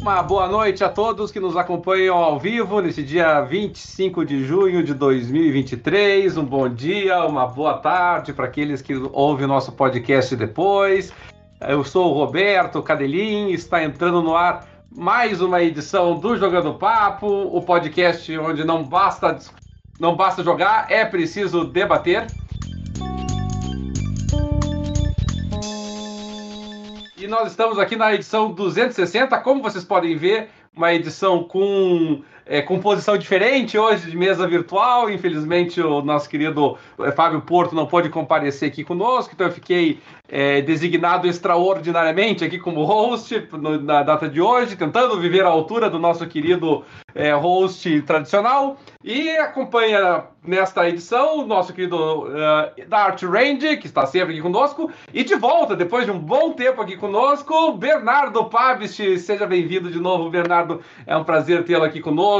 Uma boa noite a todos que nos acompanham ao vivo nesse dia 25 de junho de 2023. Um bom dia, uma boa tarde para aqueles que ouvem o nosso podcast depois. Eu sou o Roberto Cadelin, está entrando no ar mais uma edição do Jogando Papo, o podcast onde não basta não basta jogar, é preciso debater. E nós estamos aqui na edição 260, como vocês podem ver, uma edição com é, composição diferente hoje de mesa virtual. Infelizmente, o nosso querido é, Fábio Porto não pôde comparecer aqui conosco, então eu fiquei é, designado extraordinariamente aqui como host no, na data de hoje, tentando viver à altura do nosso querido é, host tradicional. E acompanha nesta edição o nosso querido uh, Dart Range, que está sempre aqui conosco. E de volta, depois de um bom tempo aqui conosco, Bernardo Pavist. Seja bem-vindo de novo, Bernardo. É um prazer tê-lo aqui conosco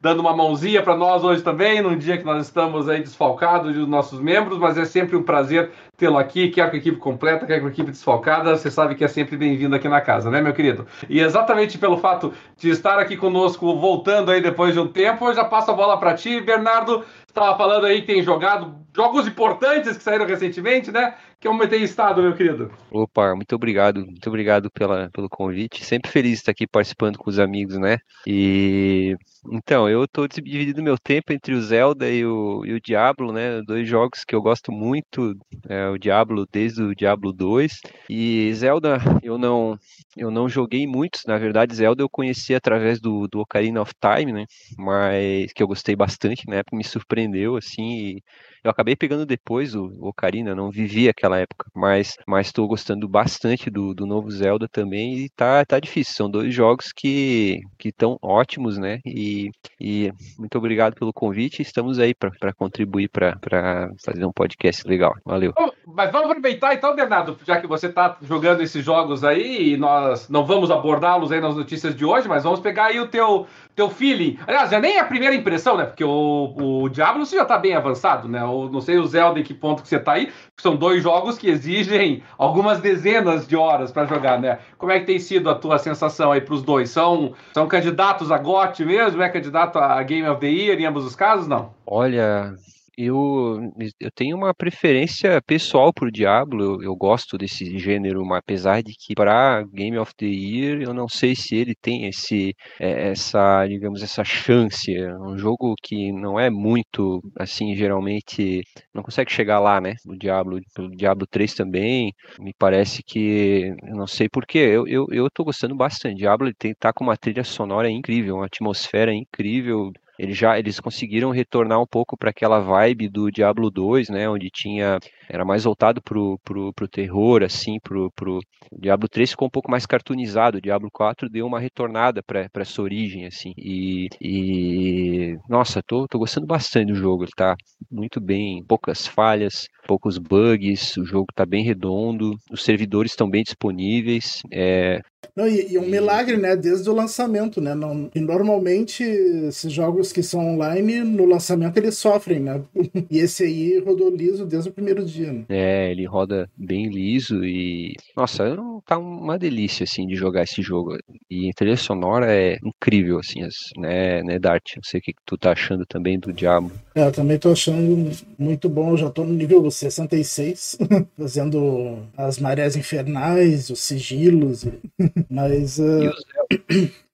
dando uma mãozinha para nós hoje também, num dia que nós estamos aí desfalcados dos nossos membros, mas é sempre um prazer tê-lo aqui, quer com a equipe completa, quer com a equipe desfalcada, você sabe que é sempre bem-vindo aqui na casa, né, meu querido? E exatamente pelo fato de estar aqui conosco, voltando aí depois de um tempo, eu já passo a bola para ti, Bernardo, estava falando aí que tem jogado jogos importantes que saíram recentemente, né? Que um tem estado, meu querido. Opa, muito obrigado, muito obrigado pela, pelo convite. Sempre feliz de estar aqui participando com os amigos, né? E então, eu estou dividindo meu tempo entre o Zelda e o, e o Diablo, né? Dois jogos que eu gosto muito, é, o Diablo desde o Diablo 2. E Zelda eu não eu não joguei muitos, na verdade Zelda eu conheci através do, do Ocarina of Time, né? Mas que eu gostei bastante, na época me surpreendeu assim, eu acabei pegando depois o, Ocarina, não vivi aquela época, mas mas gostando bastante do, do novo Zelda também e tá tá difícil, são dois jogos que que estão ótimos, né? E e, muito obrigado pelo convite. Estamos aí para contribuir para fazer um podcast legal. Valeu. Mas vamos aproveitar então, Bernardo, já que você está jogando esses jogos aí e nós não vamos abordá-los aí nas notícias de hoje, mas vamos pegar aí o teu, teu feeling. Aliás, já nem é a primeira impressão, né? Porque o, o Diablo você já está bem avançado, né? Eu não sei o Zelda em que ponto que você está aí. São dois jogos que exigem algumas dezenas de horas para jogar, né? Como é que tem sido a tua sensação aí para os dois? São, são candidatos a GOT mesmo? É candidato a Game of the Year em ambos os casos? Não. Olha, eu, eu tenho uma preferência pessoal por Diablo, eu, eu gosto desse gênero, mas apesar de que para Game of the Year eu não sei se ele tem esse é, essa, digamos, essa chance. É um jogo que não é muito assim, geralmente não consegue chegar lá, né? O Diablo, o Diablo 3 também, me parece que não sei porquê, eu, eu, eu tô gostando bastante. Diablo ele tem tá com uma trilha sonora incrível, uma atmosfera incrível, eles já eles conseguiram retornar um pouco para aquela vibe do Diablo 2, né, onde tinha era mais voltado pro, pro, pro terror assim, pro, pro o Diablo 3 ficou um pouco mais cartoonizado, o Diablo 4 deu uma retornada para essa origem assim. E, e nossa, tô, tô gostando bastante do jogo, ele tá muito bem, poucas falhas, poucos bugs, o jogo tá bem redondo, os servidores estão bem disponíveis, é, não, e, e um milagre, né? Desde o lançamento, né? Não, e normalmente esses jogos que são online, no lançamento eles sofrem, né? E esse aí rodou liso desde o primeiro dia. Né? É, ele roda bem liso e. Nossa, tá uma delícia, assim, de jogar esse jogo. E a trilha sonora é incrível, assim, né, né, Dart? Não sei o que tu tá achando também do Diabo. É, eu também tô achando muito bom. Eu já tô no nível 66, fazendo as marés infernais, os sigilos. Mas. Uh...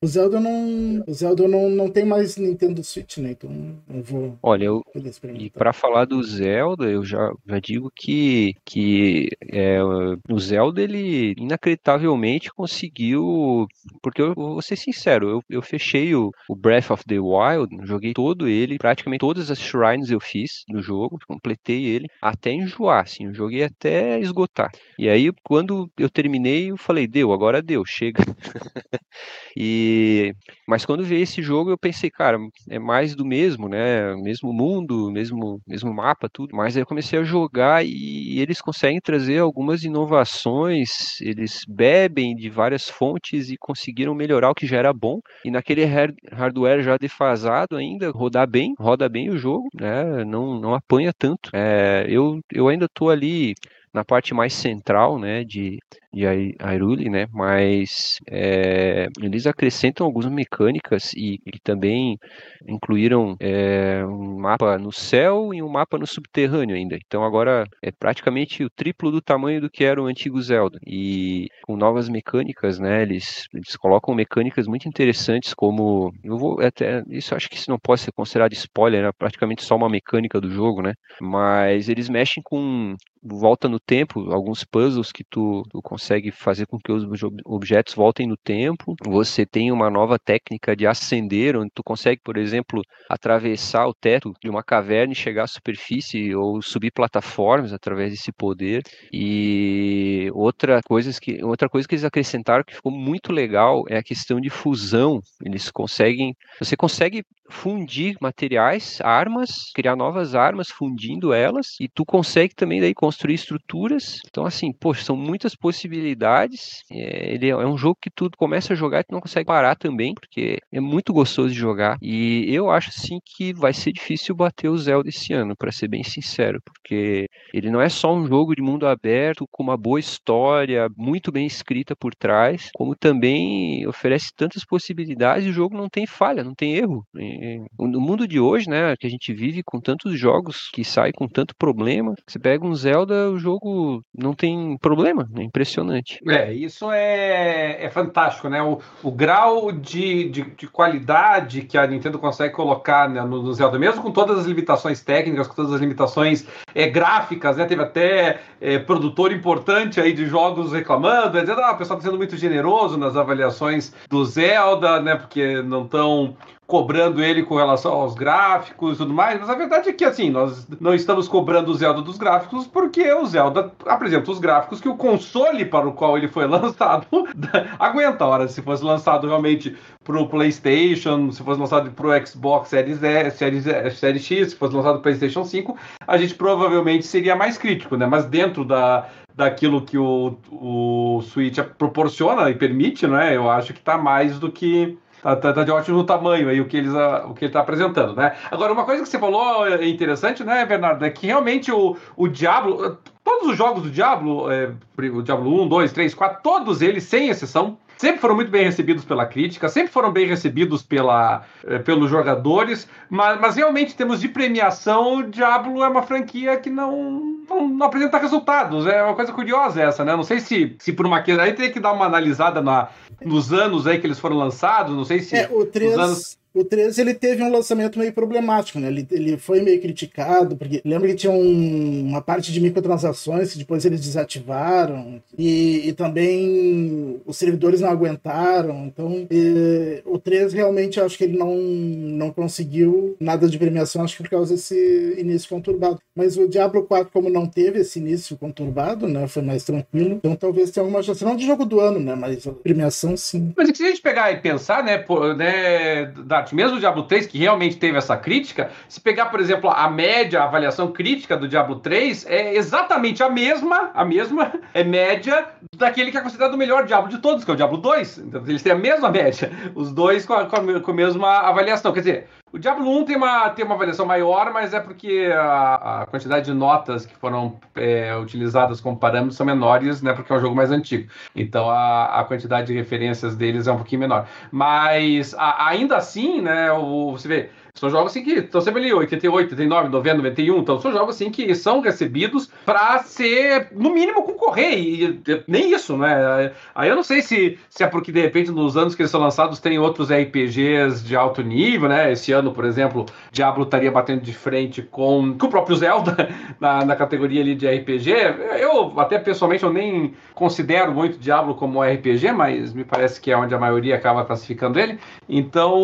O Zelda não. O Zelda não, não tem mais Nintendo Switch, né? Então não vou. Olha, eu. E para falar do Zelda, eu já, já digo que, que é, o Zelda, ele inacreditavelmente conseguiu. Porque eu vou ser sincero, eu, eu fechei o, o Breath of the Wild, joguei todo ele, praticamente todas as shrines eu fiz no jogo, completei ele, até enjoar, assim, eu joguei até esgotar. E aí, quando eu terminei, eu falei, deu, agora deu, chega. e mas quando veio esse jogo eu pensei, cara, é mais do mesmo, né? Mesmo mundo, mesmo mesmo mapa, tudo. Mas aí eu comecei a jogar e eles conseguem trazer algumas inovações, eles bebem de várias fontes e conseguiram melhorar o que já era bom. E naquele hardware já defasado ainda, rodar bem, roda bem o jogo, né? Não não apanha tanto. É, eu eu ainda tô ali na parte mais central, né, de, de Hyrule, né, mas é, eles acrescentam algumas mecânicas e, e também incluíram é, um mapa no céu e um mapa no subterrâneo ainda. Então agora é praticamente o triplo do tamanho do que era o antigo Zelda e com novas mecânicas, né, eles, eles colocam mecânicas muito interessantes como eu vou até isso acho que isso não pode ser considerado spoiler, é praticamente só uma mecânica do jogo, né? Mas eles mexem com volta no tempo, alguns puzzles que tu, tu consegue fazer com que os objetos voltem no tempo. Você tem uma nova técnica de ascender, onde tu consegue, por exemplo, atravessar o teto de uma caverna e chegar à superfície ou subir plataformas através desse poder. E outra coisa que outra coisa que eles acrescentaram que ficou muito legal é a questão de fusão. Eles conseguem, você consegue fundir materiais, armas, criar novas armas fundindo elas e tu consegue também daí construir estruturas. Então, assim, poxa, são muitas possibilidades. É, ele é, um jogo que tu começa a jogar e tu não consegue parar também, porque é muito gostoso de jogar. E eu acho, assim, que vai ser difícil bater o Zelda esse ano, para ser bem sincero, porque ele não é só um jogo de mundo aberto com uma boa história, muito bem escrita por trás, como também oferece tantas possibilidades e o jogo não tem falha, não tem erro. No mundo de hoje, né, que a gente vive com tantos jogos que saem com tanto problema, você pega um Zelda o jogo não tem problema, é impressionante. É, isso é, é fantástico, né? O, o grau de, de, de, qualidade que a Nintendo consegue colocar né, no, no, Zelda, mesmo com todas as limitações técnicas, com todas as limitações é, gráficas, né? Teve até é, produtor importante aí de jogos reclamando, dizendo, ah, o pessoal está sendo muito generoso nas avaliações do Zelda, né? Porque não estão cobrando ele com relação aos gráficos e tudo mais, mas a verdade é que assim, nós não estamos cobrando o Zelda dos gráficos porque o Zelda apresenta os gráficos que o console para o qual ele foi lançado aguenta. Ora, se fosse lançado realmente para o PlayStation, se fosse lançado para o Xbox Series, S, Series, Series X, se fosse lançado para o PlayStation 5, a gente provavelmente seria mais crítico, né? Mas dentro da, daquilo que o, o Switch proporciona e permite, né? Eu acho que está mais do que Tá, tá, tá, de ótimo tamanho aí o que, eles, o que ele está apresentando, né? Agora, uma coisa que você falou é interessante, né, Bernardo, é que realmente o, o Diablo, todos os jogos do Diablo, é, o Diablo 1, 2, 3, 4, todos eles, sem exceção, sempre foram muito bem recebidos pela crítica, sempre foram bem recebidos pela, eh, pelos jogadores, mas, mas, realmente, em termos de premiação, o Diablo é uma franquia que não, não, não, apresenta resultados. É uma coisa curiosa essa, né? Não sei se, se por uma questão. Aí tem que dar uma analisada na, nos anos aí que eles foram lançados, não sei se. É, o 3, anos... O 13 ele teve um lançamento meio problemático, né? Ele, ele foi meio criticado, porque lembra que tinha um, uma parte de microtransações que depois eles desativaram, e, e também os servidores não aguentaram. Então, e, o 13 realmente acho que ele não, não conseguiu nada de premiação, acho que por causa desse início conturbado. Mas o Diablo 4, como não teve esse início conturbado, né? Foi mais tranquilo, então talvez tenha alguma chance. Não de jogo do ano, né? Mas premiação sim. Mas se a gente pegar e pensar, né, por, né da mesmo o Diablo 3, que realmente teve essa crítica, se pegar, por exemplo, a média, a avaliação crítica do Diablo 3, é exatamente a mesma, a mesma é média daquele que é considerado o melhor Diablo de todos, que é o Diablo 2. Então, eles têm a mesma média, os dois com a, com a, mesma avaliação. Quer dizer, o Diablo 1 tem uma, tem uma avaliação maior, mas é porque a, a quantidade de notas que foram é, utilizadas como parâmetros são menores, né? Porque é um jogo mais antigo. Então a, a quantidade de referências deles é um pouquinho menor. Mas a, ainda assim, né? O, você vê, são jogos assim que estão sempre ali, 88, 89, 90, 91. Então são jogos assim que são recebidos para ser, no mínimo, concorrer. E, e, nem isso, né? Aí eu não sei se, se é porque, de repente, nos anos que eles são lançados, tem outros RPGs de alto nível, né? Esse ano, por exemplo, Diablo estaria batendo de frente com, com o próprio Zelda na, na categoria ali de RPG. Eu, até pessoalmente, eu nem considero muito Diablo como RPG, mas me parece que é onde a maioria acaba classificando ele. Então,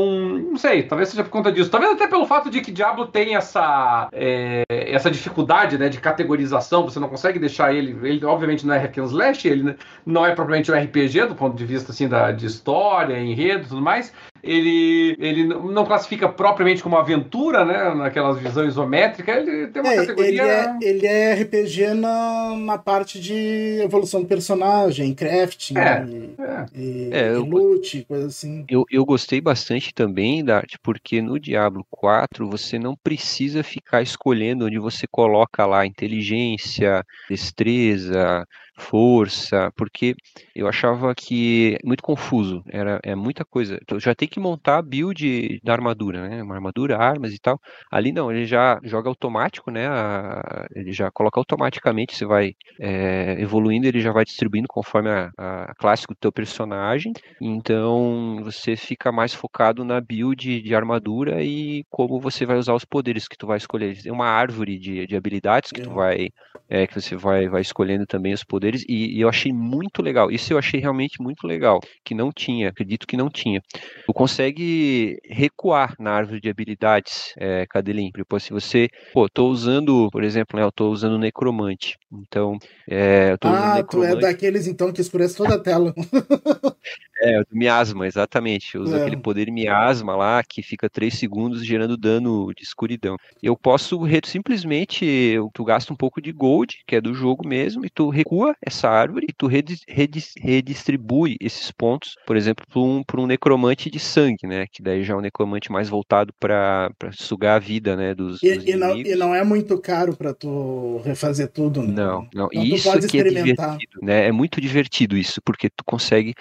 não sei, talvez seja por conta disso. Talvez até pelo fato de que Diablo tem essa, é, essa dificuldade né, de categorização, você não consegue deixar ele. Ele, obviamente, não é hack and slash, ele não é propriamente um RPG do ponto de vista assim, da, de história, enredo e tudo mais. Ele, ele não classifica propriamente como aventura, né? Naquelas visões isométricas, ele tem uma é, categoria. Ele é, ele é RPG na, na parte de evolução do personagem, crafting, é, e, é. E, é, eu, loot, coisa assim. Eu, eu gostei bastante também, Dart, porque no Diablo 4 você não precisa ficar escolhendo onde você coloca lá inteligência, destreza, força, porque eu achava que muito confuso, era é muita coisa. Então, já tem que montar a build da armadura, né? Uma armadura, armas e tal. Ali não, ele já joga automático, né? A, ele já coloca automaticamente, você vai é, evoluindo, ele já vai distribuindo conforme a, a classe do teu personagem. Então você fica mais focado na build de armadura e como você vai usar os poderes que tu vai escolher. Tem uma árvore de, de habilidades que tu vai é, que você vai, vai escolhendo também os poderes, e, e, eu achei muito legal. Isso eu achei realmente muito legal, que não tinha, acredito que não tinha. Tu consegue recuar na árvore de habilidades, é, Cadelim. Depois, se você, pô, tô usando, por exemplo, né, eu tô usando necromante. Então, é, eu tô usando ah, necromante. tu é daqueles então que escurece toda a tela. é, do miasma, exatamente. Usa é. aquele poder miasma lá que fica 3 segundos gerando dano de escuridão. Eu posso simplesmente, tu gasta um pouco de gol Gold, que é do jogo mesmo, e tu recua essa árvore e tu redis, redis, redistribui esses pontos, por exemplo, para um, um necromante de sangue, né? Que daí já é um necromante mais voltado para sugar a vida, né? Dos, e, dos e, não, e não é muito caro para tu refazer tudo, né? Não, não. Então, isso que é divertido, né? É muito divertido isso, porque tu consegue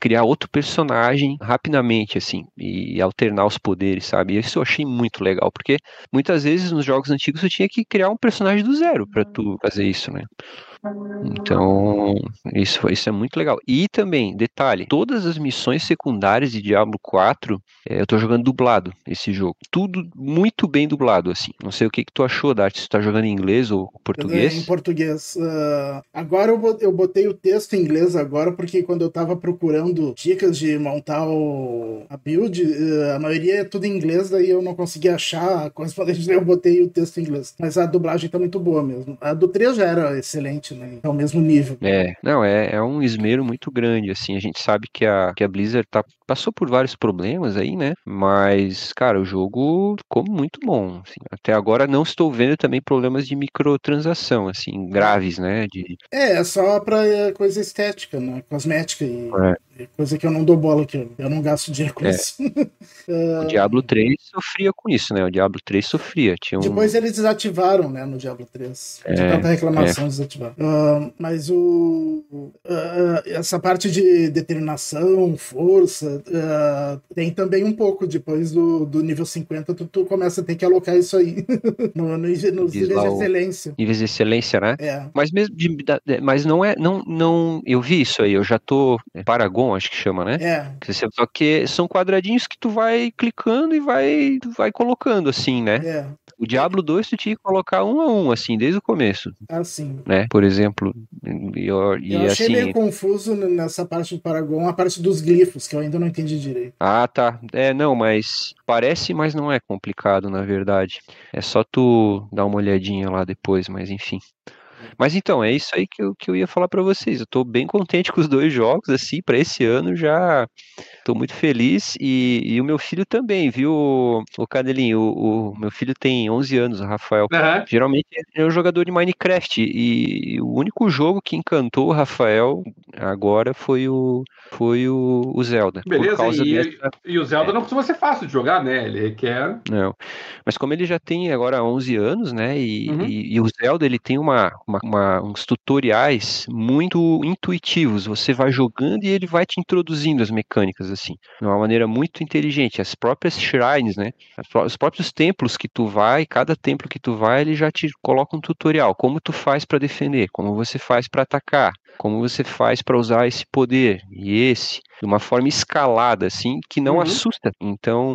criar outro personagem rapidamente, assim, e alternar os poderes, sabe? Isso eu achei muito legal, porque muitas vezes nos jogos antigos você tinha que criar um personagem do zero para tu fazer isso, né? Então, isso, isso é muito legal. E também, detalhe, todas as missões secundárias de Diablo 4, é, eu tô jogando dublado esse jogo. Tudo muito bem dublado, assim. Não sei o que, que tu achou, Dart, se tu tá jogando em inglês ou português. Em português. Uh, agora eu botei o texto em inglês agora, porque quando eu tava procurando dicas de montar o, a build, uh, a maioria é tudo em inglês, daí eu não consegui achar a correspondente, eu botei o texto em inglês. Mas a dublagem tá muito boa mesmo. A do 3 já era excelente né? É o mesmo nível. É, não, é, é um esmero muito grande, assim, a gente sabe que a, que a Blizzard tá, passou por vários problemas aí, né? Mas, cara, o jogo ficou muito bom. Assim. Até agora não estou vendo também problemas de microtransação, assim, graves, né? De... É, é só pra é, coisa estética, né? Cosmética e é. coisa que eu não dou bola, que eu não gasto dinheiro com é. isso. o Diablo 3 sofria com isso, né? O Diablo 3 sofria. Tinha um... Depois eles desativaram, né, no Diablo 3. De é, tanta reclamação, é. desativaram. Uh, mas o, uh, essa parte de determinação, força, uh, tem também um pouco. Depois do, do nível 50, tu, tu começa a ter que alocar isso aí no, no, nos níveis de excelência. Níveis de excelência, né? É. Mas mesmo de, mas não é. Não, não, eu vi isso aí, eu já tô. É Paragon, acho que chama, né? É. Só que são quadradinhos que tu vai clicando e vai, vai colocando assim, né? É. O Diablo 2 tu tinha que colocar um a um, assim, desde o começo. Assim. Né? Por exemplo. E, eu, eu achei assim... meio confuso nessa parte do Paragon, a parte dos glifos, que eu ainda não entendi direito. Ah, tá. É, não, mas parece, mas não é complicado, na verdade. É só tu dar uma olhadinha lá depois, mas enfim. Mas então, é isso aí que eu, que eu ia falar para vocês. Eu tô bem contente com os dois jogos, assim, para esse ano já tô muito feliz. E, e, o meu filho também, viu, o Cadelinho? O, o meu filho tem 11 anos, o Rafael. Uhum. Geralmente é um jogador de Minecraft. E, o único jogo que encantou o Rafael agora foi o, foi o, o Zelda. Beleza, e, dessa... e, o Zelda é. não costuma ser fácil de jogar, né? Ele quer. Não. Mas como ele já tem agora 11 anos, né? E, uhum. e o Zelda ele tem uma, uma, uma, uns tutoriais muito intuitivos. Você vai jogando e ele vai te introduzindo as mecânicas, assim, de uma maneira muito inteligente. As próprias shrines, né? Os próprios templos que tu vai, cada templo que tu vai, ele já te coloca um tutorial. Como tu faz para defender, como você faz para atacar, como você faz para usar esse poder e esse, de uma forma escalada, assim, que não uhum. assusta. Então,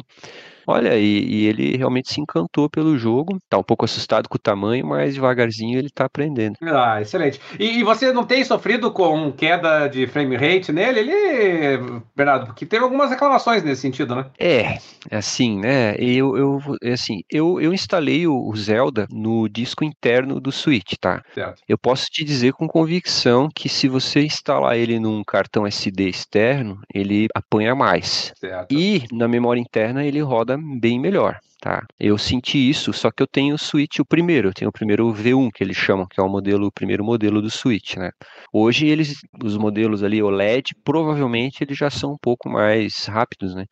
Olha, e, e, ele realmente se encantou pelo jogo. Tá um pouco assustado com o tamanho, mas devagarzinho ele tá aprendendo. Ah, excelente. E, e você não tem sofrido com queda de frame rate nele? Ele, Bernardo, porque teve algumas reclamações nesse sentido, né? É, assim, né? Eu, eu, assim, eu, eu instalei o, o Zelda no disco interno do Switch, tá? Certo. Eu posso te dizer com convicção que se você instalar ele num cartão SD externo, ele apanha mais. Certo. E na memória interna ele roda bem melhor. Tá. Eu senti isso, só que eu tenho o Switch o primeiro, eu tenho o primeiro V1 que eles chamam, que é o modelo, o primeiro modelo do Switch, né? Hoje eles, os modelos ali OLED, provavelmente eles já são um pouco mais rápidos, né?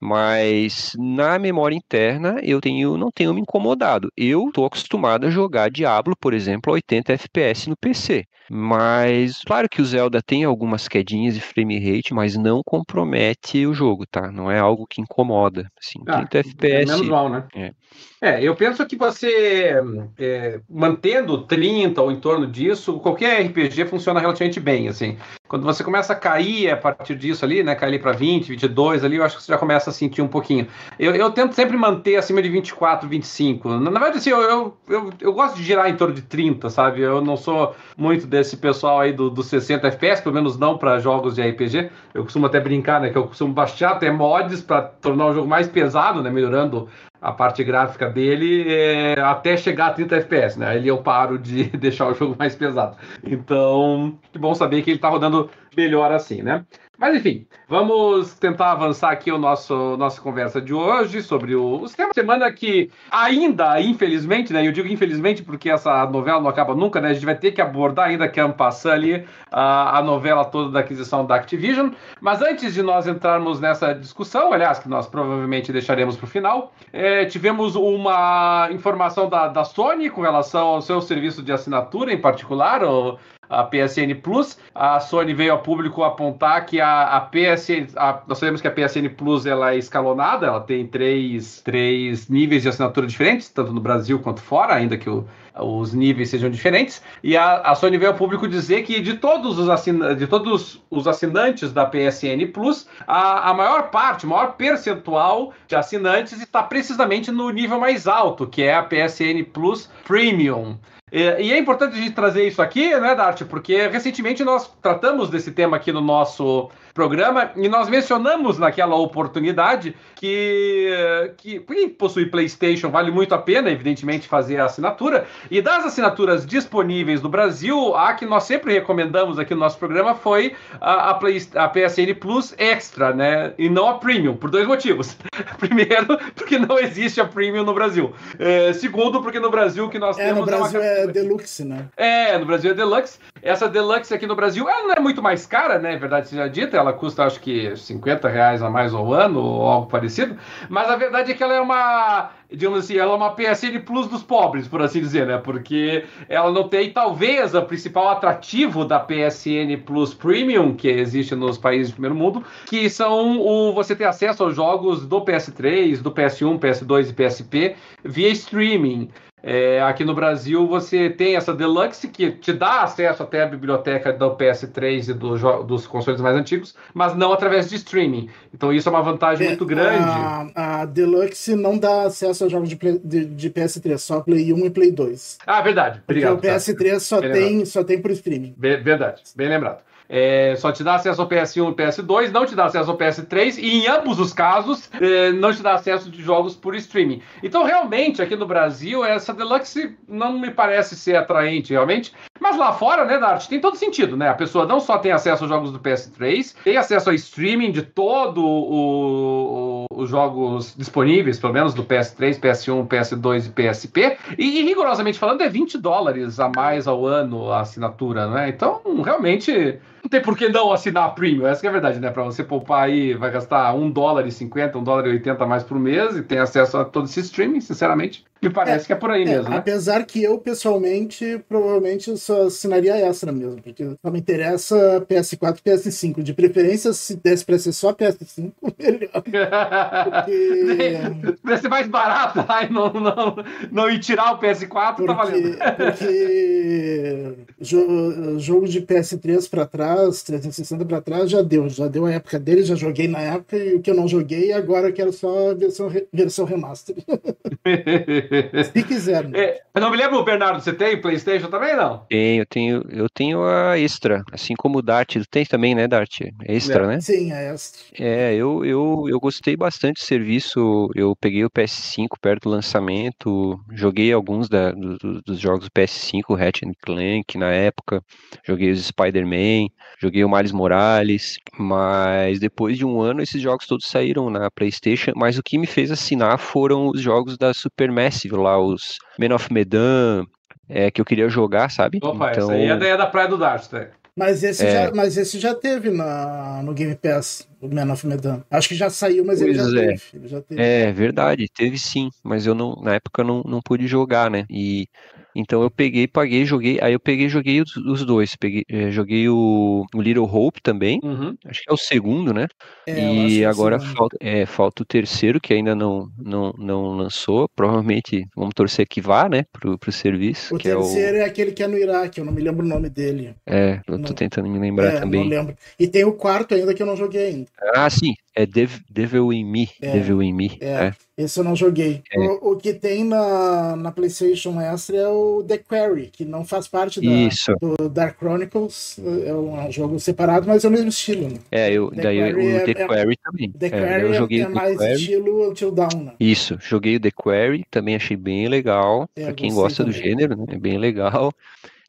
Mas na memória interna eu tenho, não tenho me incomodado. Eu estou acostumado a jogar Diablo, por exemplo, a 80 FPS no PC. Mas claro que o Zelda tem algumas quedinhas de frame rate, mas não compromete o jogo, tá? Não é algo que incomoda. Assim, 30 ah, FPS. É menos mal, né? É. É, eu penso que você, é, mantendo 30 ou em torno disso, qualquer RPG funciona relativamente bem, assim. Quando você começa a cair a partir disso ali, né, cair para 20, 22 ali, eu acho que você já começa a sentir um pouquinho. Eu, eu tento sempre manter acima de 24, 25. Na, na verdade, assim, eu, eu, eu, eu, gosto de girar em torno de 30, sabe? Eu não sou muito desse pessoal aí do, do 60 FPS, pelo menos não para jogos de RPG. Eu costumo até brincar, né, que eu costumo baixar até mods para tornar o jogo mais pesado, né, melhorando a parte gráfica dele é, até chegar a 30 FPS, né? Ele eu paro de deixar o jogo mais pesado. Então, que bom saber que ele está rodando melhor assim, né? Mas enfim, vamos tentar avançar aqui o nosso nossa conversa de hoje sobre o, o tema semana que ainda, infelizmente, né? Eu digo infelizmente porque essa novela não acaba nunca, né? A gente vai ter que abordar ainda que é passar ali a, a novela toda da aquisição da Activision. Mas antes de nós entrarmos nessa discussão, aliás, que nós provavelmente deixaremos para o final, é, tivemos uma informação da, da Sony com relação ao seu serviço de assinatura em particular, o a PSN Plus. A Sony veio ao público apontar que a, a PSN, a, nós sabemos que a PSN Plus ela é escalonada, ela tem três, três níveis de assinatura diferentes, tanto no Brasil quanto fora, ainda que o, os níveis sejam diferentes. E a, a Sony veio ao público dizer que de todos os, de todos os assinantes da PSN Plus, a, a maior parte, o maior percentual de assinantes está precisamente no nível mais alto, que é a PSN Plus Premium. E, é importante a gente trazer isso aqui, né, Dart? Porque recentemente nós tratamos desse tema aqui no nosso programa e nós mencionamos naquela oportunidade que, que quem possui PlayStation vale muito a pena, evidentemente, fazer a assinatura. E das assinaturas disponíveis no Brasil, a que nós sempre recomendamos aqui no nosso programa foi a, a, Play, a PSN Plus Extra, né? E não a Premium, por dois motivos. Primeiro, porque não existe a Premium no Brasil. É, segundo, porque no Brasil que nós é, temos. No Brasil é, uma... é Deluxe, né? É, no Brasil é Deluxe. Essa Deluxe aqui no Brasil, ela não é muito mais cara, né? Verdade seja dita, ela custa acho que 50 reais a mais ao ano ou algo parecido, mas a verdade é que ela é uma, digamos assim, ela é uma PSN Plus dos pobres, por assim dizer, né? Porque ela não tem, talvez, o principal atrativo da PSN Plus Premium, que existe nos países do primeiro mundo, que são o você ter acesso aos jogos do PS3, do PS1, PS2 e PSP via streaming. É, aqui no Brasil você tem essa Deluxe que te dá acesso até a biblioteca do PS3 e do, dos consoles mais antigos, mas não através de streaming. Então isso é uma vantagem é, muito grande. A, a, Deluxe não dá acesso a jogos de, de, de, PS3, só Play 1 e Play 2. Ah, verdade. Obrigado. Porque o PS3 só, tem, só tem por streaming. Verdade, bem lembrado é, só te dá acesso ao PS1 e PS2, não te dá acesso ao PS3, e em ambos os casos, é, não te dá acesso de jogos por streaming. Então, realmente, aqui no Brasil, essa Deluxe não me parece ser atraente, realmente. Mas lá fora, né, Dart, tem todo sentido, né? A pessoa não só tem acesso aos jogos do PS3, tem acesso ao streaming de todo o, o, os jogos disponíveis, pelo menos do PS3, PS1, PS2 e PSP. E, e, rigorosamente falando, é 20 dólares a mais ao ano a assinatura, né? Então, realmente não tem por que não assinar a Premium, essa é a verdade, né? Para você poupar aí, vai gastar 1 dólar e 50, 1 dólar e 80 mais por mês e tem acesso a todo esse streaming, sinceramente, me parece é, que é por aí é, mesmo, né? Apesar que eu, pessoalmente, provavelmente só assinaria extra mesmo, porque só me interessa PS4 e PS5. De preferência, se desse pra ser só PS5, melhor. Porque... Preço mais barato e não, não, não ir tirar o PS4, tá porque, tá valendo. Porque jogo de PS3 pra trás, 360 pra trás, já deu. Já deu a época dele, já joguei na época, e o que eu não joguei, agora eu quero só a versão, versão remaster. Se quiser. Né? É, eu não me lembro, Bernardo, você tem PlayStation também, não? Tenho, eu tenho, eu tenho a Extra, assim como o Dart. Tem também, né, Dart? Extra, é. né? Sim, é Extra. É, eu, eu, eu gostei bastante do serviço. Eu peguei o PS5 perto do lançamento, joguei alguns da, do, dos jogos do PS5, Ratchet Clank na época, joguei os Spider-Man, joguei o Miles Morales, mas depois de um ano esses jogos todos saíram na PlayStation. Mas o que me fez assinar foram os jogos da Supermassive lá, os Men of Medan, é, que eu queria jogar, sabe? Opa, então... essa aí é da, é da Praia do Dart, né? Mas esse, é... já, mas esse já teve na, no Game Pass, o Man of Medan. Acho que já saiu, mas ele já, é. Teve, ele já, teve, É verdade, teve sim, mas eu não, na época não, não pude jogar, né? E então eu peguei, paguei, joguei. Aí eu peguei e joguei os, os, dois. Peguei, eh, joguei o, o, Little Hope também. Uhum. Acho que é o segundo, né? É, e é agora falta, é, falta o terceiro, que ainda não, não, não lançou. Provavelmente vamos torcer que vá, né? Pro, pro serviço. O terceiro é, o... é, aquele que é no Iraque, eu não me lembro o nome dele. É, eu tô não... tentando me lembrar é, também. Não lembro. E tem o quarto ainda que eu não joguei ainda. Ah, sim. É Dev, Devil in Me. É, Devil in Me. É, é. Esse eu não joguei. É. O, o, que tem na, na PlayStation Extra é o The Quarry, que não faz parte da, do Dark Chronicles. É um jogo separado, mas é o mesmo estilo. Né? É, eu, The daí Quarry o é, The Quarry também. The Quarry eu joguei é, mais Quarry. estilo Until Dawn. Né? Isso, joguei o The Quarry, também achei bem legal. É, pra quem gosta também. do gênero, né? É bem legal.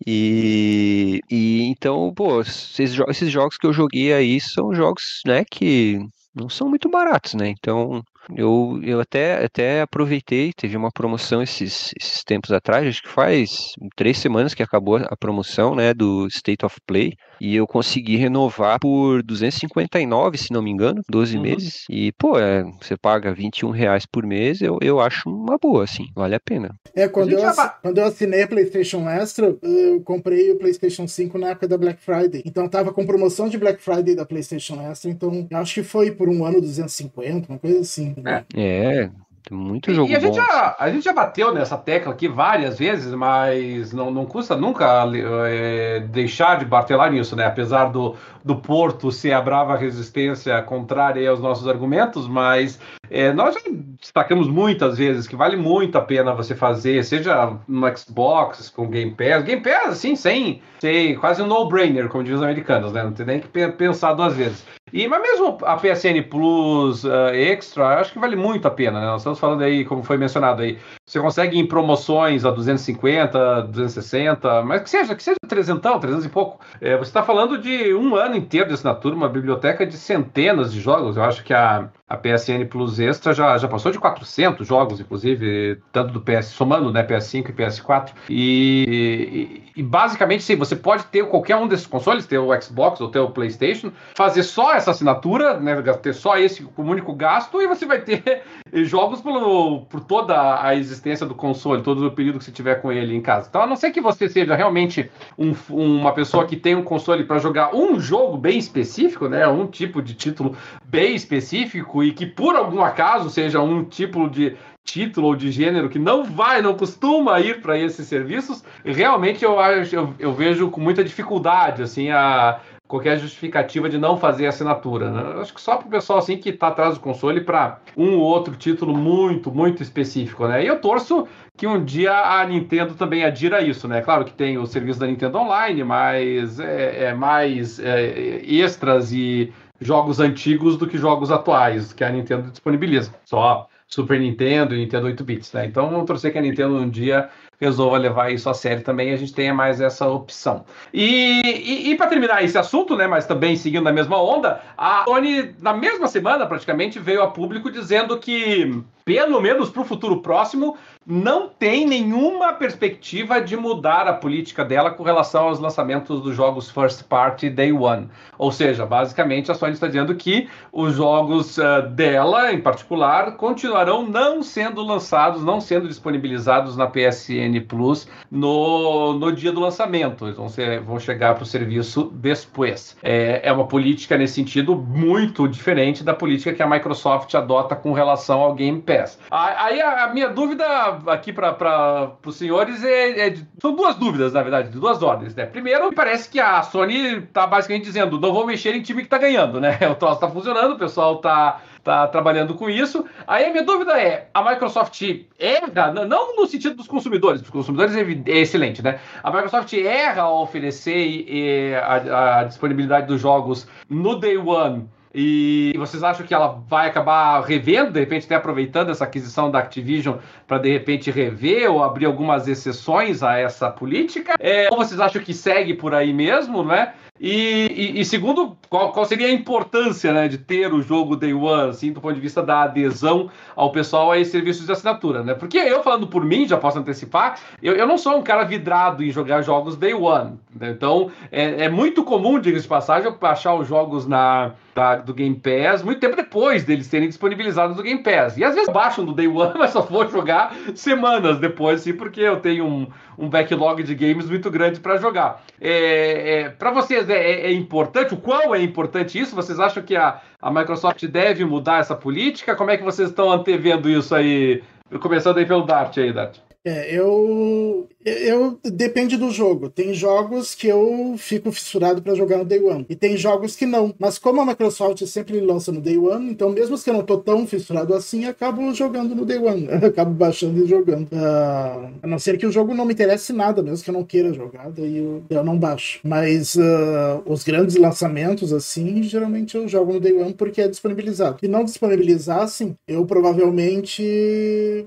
E, e então, pô, esses, esses jogos que eu joguei aí são jogos, né, que não são muito baratos, né? Então, eu, eu até, até aproveitei, teve uma promoção esses, esses tempos atrás, acho que faz três semanas que acabou a promoção, né, do State of Play, e eu consegui renovar por 259, se não me engano, 12 uhum. meses, e, pô, é, você paga 21 reais por mês, eu, eu acho uma boa, assim, vale a pena. É, quando, eu, quando eu assinei a PlayStation Extra, eu comprei o PlayStation 5 na época da Black Friday, então tava com promoção de Black Friday da PlayStation Extra, então acho que foi por um ano 250, uma coisa assim. É. é. Muito jogo e a bom. Gente já, a gente já bateu nessa tecla aqui várias vezes, mas não, não custa nunca é, deixar de martelar nisso, né? Apesar do, do Porto ser a brava resistência contrária aos nossos argumentos, mas é, nós já destacamos muitas vezes que vale muito a pena você fazer, seja no Xbox, com Game Pass. Game Pass, assim, sem, sem quase um no-brainer, como dizem os americanos, né? Não tem nem que pensar duas vezes. E, mas mesmo a PSN Plus uh, Extra, acho que vale muito a pena, né? Nós estamos falando aí, como foi mencionado aí, você consegue em promoções a 250, 260, mas que seja, que seja 300, 300 e pouco. É, você está falando de um ano inteiro de assinatura, uma biblioteca de centenas de jogos. Eu acho que a, a PSN Plus Extra já, já passou de 400 jogos, inclusive, tanto do PS, somando, né, PS5 e PS4. E, e, e, basicamente, sim, você pode ter qualquer um desses consoles, ter o Xbox ou ter o PlayStation, fazer só essa assinatura, né, ter só esse único gasto, e você vai ter jogos por, toda a existência do console, todo o período que você tiver com ele em casa. Então, a não ser que você seja realmente um, uma pessoa que tem um console para jogar um jogo bem específico, né, um tipo de título bem específico e que por algum acaso seja um tipo de título ou de gênero que não vai, não costuma ir para esses serviços, realmente eu, eu, eu vejo com muita dificuldade assim a qualquer justificativa de não fazer assinatura. Né? Acho que só para o pessoal assim que está atrás do console para um ou outro título muito, muito específico, né? E eu torço que um dia a Nintendo também adira isso, né? Claro que tem o serviço da Nintendo Online, mas é, é mais é, extras e jogos antigos do que jogos atuais que a Nintendo disponibiliza. Só Super Nintendo e Nintendo 8 bits, né? Então vamos torcer que a Nintendo um dia resolva levar isso a sério também e a gente tenha mais essa opção. E, e, e para terminar esse assunto, né, mas também seguindo na mesma onda, a Sony, na mesma semana, praticamente, veio a público dizendo que, pelo menos para o futuro próximo, não tem nenhuma perspectiva de mudar a política dela com relação aos lançamentos dos jogos First Party Day One. Ou seja, basicamente a Sony está dizendo que os jogos uh, dela, em particular, continuarão não sendo lançados, não sendo disponibilizados na PSN Plus no, no dia do lançamento. Eles vão, ser, vão chegar para o serviço depois. É, é uma política nesse sentido muito diferente da política que a Microsoft adota com relação ao Game Pass. Aí a, minha dúvida aqui para os senhores é, é de, são duas dúvidas, na verdade, de duas ordens. Né? Primeiro, parece que a Sony está basicamente dizendo: não vou mexer em time que está ganhando, né? O troço está funcionando, o pessoal está tá trabalhando com isso. Aí a minha dúvida é: a Microsoft erra, não no sentido dos consumidores, os consumidores é, é excelente, né? A Microsoft erra ao oferecer a, a disponibilidade dos jogos no Day One e vocês acham que ela vai acabar revendo, de repente, até aproveitando essa aquisição da Activision para de repente rever ou abrir algumas exceções a essa política? É, ou vocês acham que segue por aí mesmo, não é? E, e, e, segundo, qual, qual, seria a importância né, de ter o jogo Day One, assim, do ponto de vista da adesão ao pessoal a esses serviços de assinatura, né? Porque eu, falando por mim, já posso antecipar, eu, eu não sou um cara vidrado em jogar jogos Day One. Né? Então, é, é muito comum, diga de passagem, eu achar os jogos na, da, do Game Pass muito tempo depois deles serem disponibilizados no Game Pass. E às vezes baixam do Day One, mas só vou jogar semanas depois, assim, porque eu tenho um, um backlog de games muito grande para jogar. É, é para vocês é, é, é, importante? O qual é importante isso? Vocês acham que a, a Microsoft deve mudar essa política? Como é que vocês estão antevendo isso aí? Começando aí pelo Dart aí, Dart. É, eu, eu depende do jogo. Tem jogos que eu fico fissurado para jogar no Day One e tem jogos que não. Mas como a Microsoft sempre lança no Day One, então mesmo que eu não tô tão fissurado assim, acabo jogando no Day One. acabo baixando e jogando. Uh, a não ser que o jogo não me interesse nada, mesmo que eu não queira jogar, daí eu, eu não baixo. Mas uh, os grandes lançamentos assim, geralmente eu jogo no Day One porque é disponibilizado. E não disponibilizassem, eu provavelmente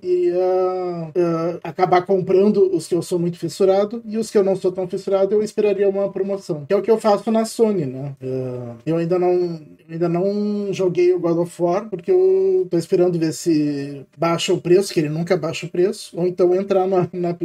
ia uh, acabar comprando os que eu sou muito fissurado e os que eu não sou tão fissurado eu esperaria uma promoção. Que é o que eu faço na Sony, né? Uh, eu ainda não, ainda não joguei o God of War porque eu tô esperando ver se baixa o preço, que ele nunca baixa o preço, ou então entrar na, na,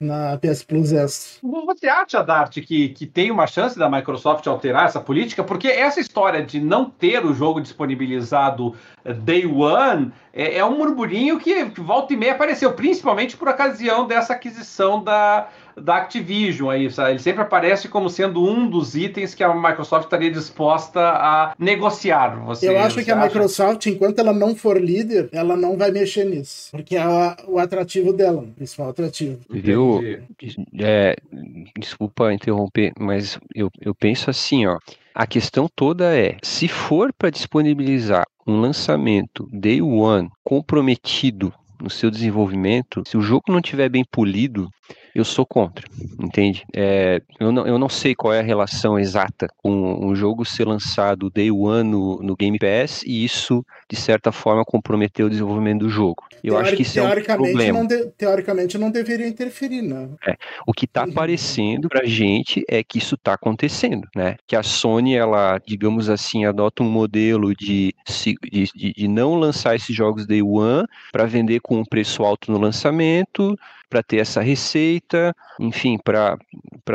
na PS Plus S. Você acha, Dart, que, que tem uma chance da Microsoft alterar essa política? Porque essa história de não ter o jogo disponibilizado eh, day one é, é um murmurinho que, que volta e meia apareceu, principalmente por ocasião dessa aquisição da, da Activision aí, sabe? ele sempre aparece como sendo um dos itens que a Microsoft estaria disposta a negociar. Você, Eu acho que a Microsoft, enquanto ela não for líder, ela não vai mexer nisso, porque é o atrativo dela, o principal atrativo. Viu? É, desculpa interromper, mas eu, eu penso assim, ó. A questão toda é, se for para disponibilizar um lançamento day one comprometido no seu desenvolvimento, se o jogo não tiver bem polido, eu sou contra, entende? É, eu, não, eu não sei qual é a relação exata com um jogo ser lançado day one no, no Game Pass e isso, de certa forma, comprometer o desenvolvimento do jogo. Eu acho que isso é um problema. Não de, teoricamente não deveria interferir, né? É, o que está aparecendo para a gente é que isso está acontecendo, né? Que a Sony, ela, digamos assim, adota um modelo de, de, de não lançar esses jogos day one para vender com um preço alto no lançamento, para ter essa receita, enfim, para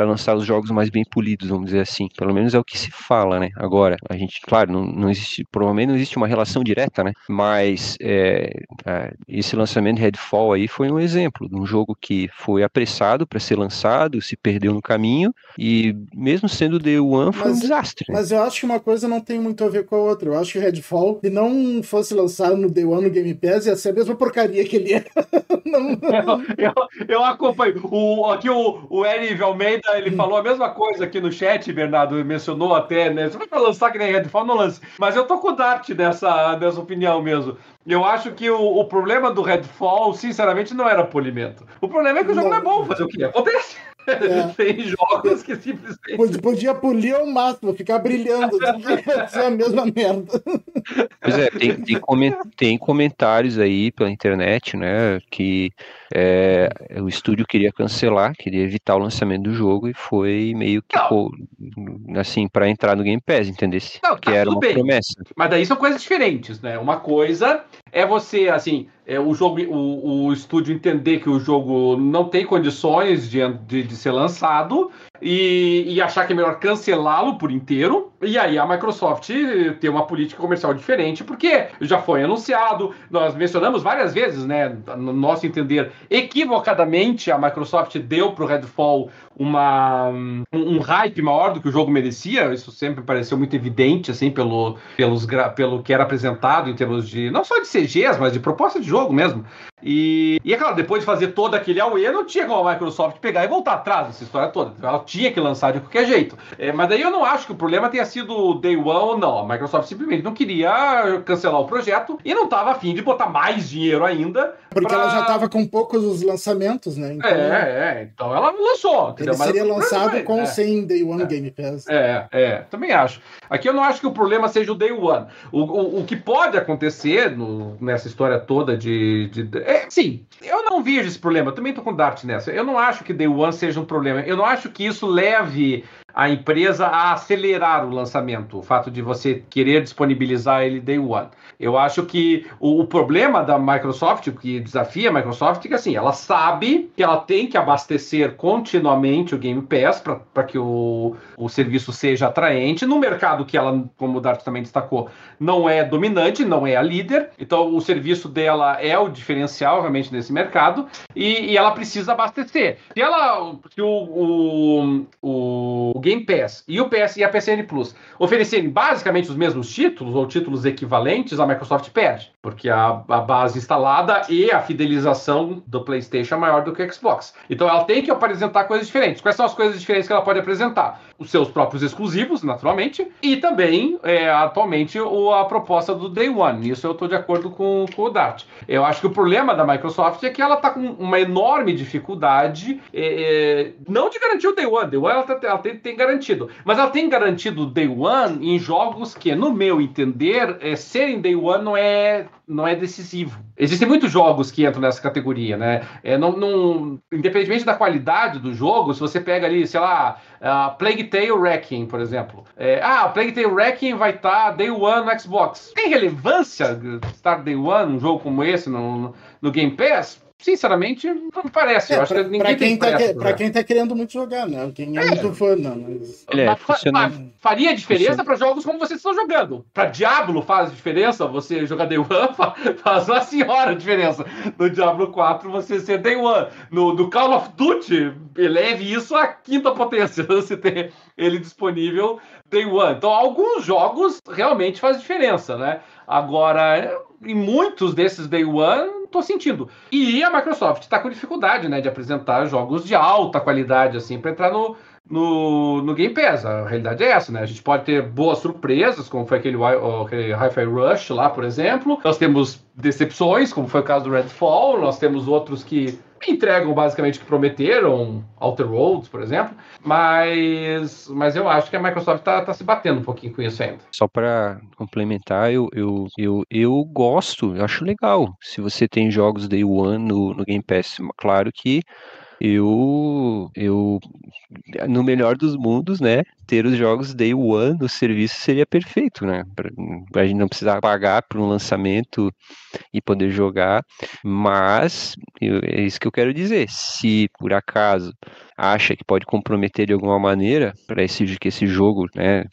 lançar os jogos mais bem polidos, vamos dizer assim. Pelo menos é o que se fala, né? Agora, a gente, claro, não, não existe, provavelmente não existe uma relação direta, né? Mas é, é, esse lançamento de Redfall aí foi um exemplo de um jogo que foi apressado para ser lançado, se perdeu no caminho e mesmo sendo The One foi mas, um desastre. Né? Mas eu acho que uma coisa não tem muito a ver com a outra. Eu acho que Redfall, se não fosse lançado no The One no Game Pass, ia ser a mesma porcaria que ele é. não, não. Eu, eu, eu acompanho. O, aqui o, o Eri Almeida, ele falou a mesma coisa aqui no chat, Bernardo, mencionou até, né? Você vai lançar que nem Redfall, não lance. Mas eu tô com o Dart nessa, nessa opinião mesmo. Eu acho que o, o problema do Redfall, sinceramente, não era polimento. O problema é que o jogo não, não é bom, fazer o que acontece. É. Tem jogos que simplesmente. Podia polir ao máximo, ficar brilhando. ser a mesma merda. Pois é, tem, tem, tem, comentários aí pela internet, né? Que é, o estúdio queria cancelar, queria evitar o lançamento do jogo e foi meio que pô, assim, para entrar no Game Pass, entendeu? Não, que tá, era uma bem. promessa. Mas daí são coisas diferentes, né? Uma coisa é você, assim, é, o jogo, o, o estúdio entender que o jogo não tem condições de, de, de ser lançado e, e, achar que é melhor cancelá-lo por inteiro. E aí a Microsoft ter uma política comercial diferente, porque já foi anunciado, nós mencionamos várias vezes, né? No nosso entender, equivocadamente, a Microsoft deu para o Redfall uma, um, um, hype maior do que o jogo merecia. Isso sempre pareceu muito evidente, assim, pelo, pelos, pelo que era apresentado em termos de não só de CGs, mas de proposta de jogo mesmo. E, e é claro, depois de fazer todo aquele AUE, não tinha como a Microsoft pegar e voltar atrás dessa história toda. Ela tinha que lançar de qualquer jeito. É, mas daí eu não acho que o problema tenha sido o Day One ou não. A Microsoft simplesmente não queria cancelar o projeto e não estava afim de botar mais dinheiro ainda. Porque pra... ela já estava com poucos lançamentos, né? Então, é, é, então ela lançou. Ele seria lançado com ou é, sem Day One é, Game Pass. É, é, também acho. Aqui eu não acho que o problema seja o Day One. O, o, o que pode acontecer no, nessa história toda de, de é, sim, eu não vejo esse problema. Eu também tô com o Dart nessa. Eu não acho que Day One seja um problema. Eu não acho que isso leve a empresa a acelerar o lançamento, o fato de você querer disponibilizar ele day one. Eu acho que o, o problema da Microsoft, o que desafia a Microsoft, é que assim, ela sabe que ela tem que abastecer continuamente o Game Pass para que o, o serviço seja atraente no mercado que ela, como o Dart também destacou, não é dominante, não é a líder. Então o serviço dela é o diferencial realmente nesse mercado e, e ela precisa abastecer. Se ela, se o, o, o Game Pass e o PS e a PSN Plus oferecerem basicamente os mesmos títulos ou títulos equivalentes, a Microsoft perde, porque a, a base instalada e a fidelização do PlayStation é maior do que o Xbox. Então ela tem que apresentar coisas diferentes. Quais são as coisas diferentes que ela pode apresentar? Os seus próprios exclusivos, naturalmente, e também, é, atualmente, o, a proposta do Day One. Isso eu estou de acordo com, com, o Dart. Eu acho que o problema da Microsoft é que ela está com uma enorme dificuldade, é, é, não de garantir o Day One. Day One ela, tá, ela tem, tem garantido. Mas ela tem garantido Day One em jogos que, no meu entender, é, serem Day One não é, não é decisivo. Existem muitos jogos que entram nessa categoria, né? É, não, não, da qualidade do jogo, se você pega ali, sei lá, uh, Plague Tale Wrecking, por exemplo. É, ah, Plague Tale Wrecking vai estar tá Day One no Xbox. Tem relevância estar Day One um jogo como esse no, no Game Pass? Sinceramente, não me parece. É, eu acho pra, que ninguém pra quem, tá que, pra quem tá querendo muito jogar, né? Quem é, é. muito fã, não. Mas... É, funciona... Faria diferença para jogos como vocês estão jogando. Para Diablo faz diferença você jogar Day One, faz uma senhora diferença. No Diablo 4 você ser Day One. No, no Call of Duty, eleve isso à quinta potência. Você ter ele disponível Day One. Então, alguns jogos realmente faz diferença, né? Agora, em muitos desses Day One, tô sentindo. E a Microsoft está com dificuldade, né, de apresentar jogos de alta qualidade, assim, para entrar no, no, no Game Pass. A realidade é essa, né? A gente pode ter boas surpresas, como foi aquele, aquele Hi-Fi Rush lá, por exemplo. Nós temos decepções, como foi o caso do Redfall. Nós temos outros que entregam basicamente o que prometeram, Outer Worlds, por exemplo, mas, mas eu acho que a Microsoft está tá se batendo um pouquinho com isso ainda. Só para complementar, eu, eu, eu, eu gosto, eu acho legal se você tem jogos Day One no, no Game Pass. Claro que eu, eu, no melhor dos mundos, né, ter os jogos Day One no serviço seria perfeito, né, pra, a gente não precisar pagar por um lançamento e poder jogar, mas eu, é isso que eu quero dizer, se por acaso acha que pode comprometer de alguma maneira para esse que esse jogo, né,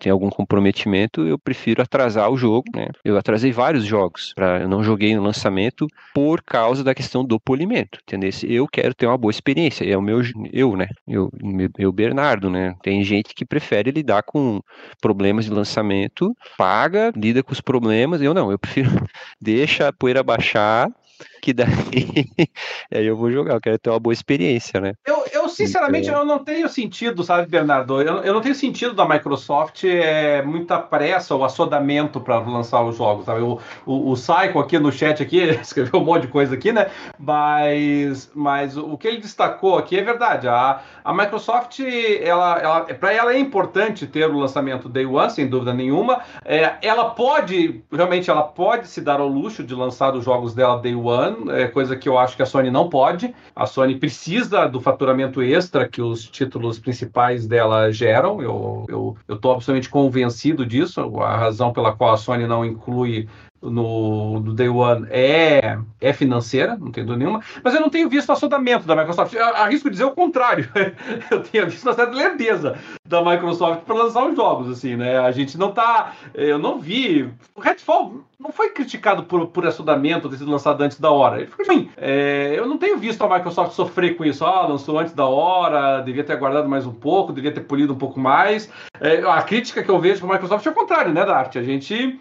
tem algum comprometimento, eu prefiro atrasar o jogo, né? Eu atrasei vários jogos, para eu não joguei no lançamento por causa da questão do polimento, entendeu? Eu quero ter uma boa experiência, é o meu eu, né? Eu, eu Bernardo, né? Tem gente que prefere lidar com problemas de lançamento, paga, lida com os problemas, eu não, eu prefiro deixa a poeira baixar que daí aí eu vou jogar, eu quero ter uma boa experiência, né? Eu, eu sinceramente, então... eu não tenho sentido, sabe, Bernardo? Eu, eu não tenho sentido da Microsoft é, muita pressa ou assodamento para lançar os jogos, sabe? O, o, o Psycho aqui no chat aqui, escreveu um monte de coisa aqui, né? Mas, mas o que ele destacou aqui é verdade. A, a Microsoft, ela, ela, para ela é importante ter o lançamento Day One, sem dúvida nenhuma. É, ela pode, realmente, ela pode se dar ao luxo de lançar os jogos dela Day One, é coisa que eu acho que a Sony não pode. A Sony precisa do faturamento extra que os títulos principais dela geram. Eu estou eu absolutamente convencido disso. A razão pela qual a Sony não inclui no, no Day One é, é financeira, não tenho dúvida nenhuma, mas eu não tenho visto assodamento da Microsoft. Eu arrisco dizer o contrário. eu tenho visto uma certa lerdeza da Microsoft para lançar os jogos, assim, né? A gente não tá. Eu não vi. O Redfall não foi criticado por, por assodamento ter sido lançado antes da hora. Ele ficou. É, eu não tenho visto a Microsoft sofrer com isso. Ah, lançou antes da hora, devia ter aguardado mais um pouco, devia ter polido um pouco mais. É, a crítica que eu vejo para a Microsoft é o contrário, né, Dart? A gente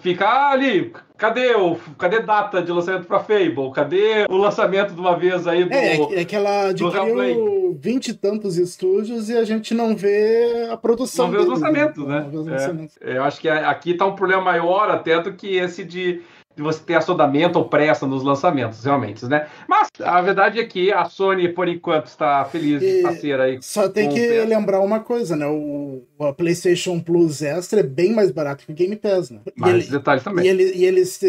fica ali. Cadê o cadê data de lançamento para Fable? Cadê o lançamento de uma vez aí do É, é que ela adquiriu vinte e tantos estúdios e a gente não vê a produção. Não vê os lançamentos, né? Os lançamentos. É, eu acho que aqui está um problema maior até do que esse de de você ter assodamento ou pressa nos lançamentos, realmente, né? Mas a verdade é que a Sony, por enquanto, está feliz de parceira aí. Só tem que o lembrar uma coisa, né? O, o, PlayStation Plus Extra é bem mais barato que o Game Pass, né? Mais ele, detalhes também. E, ele, e eles,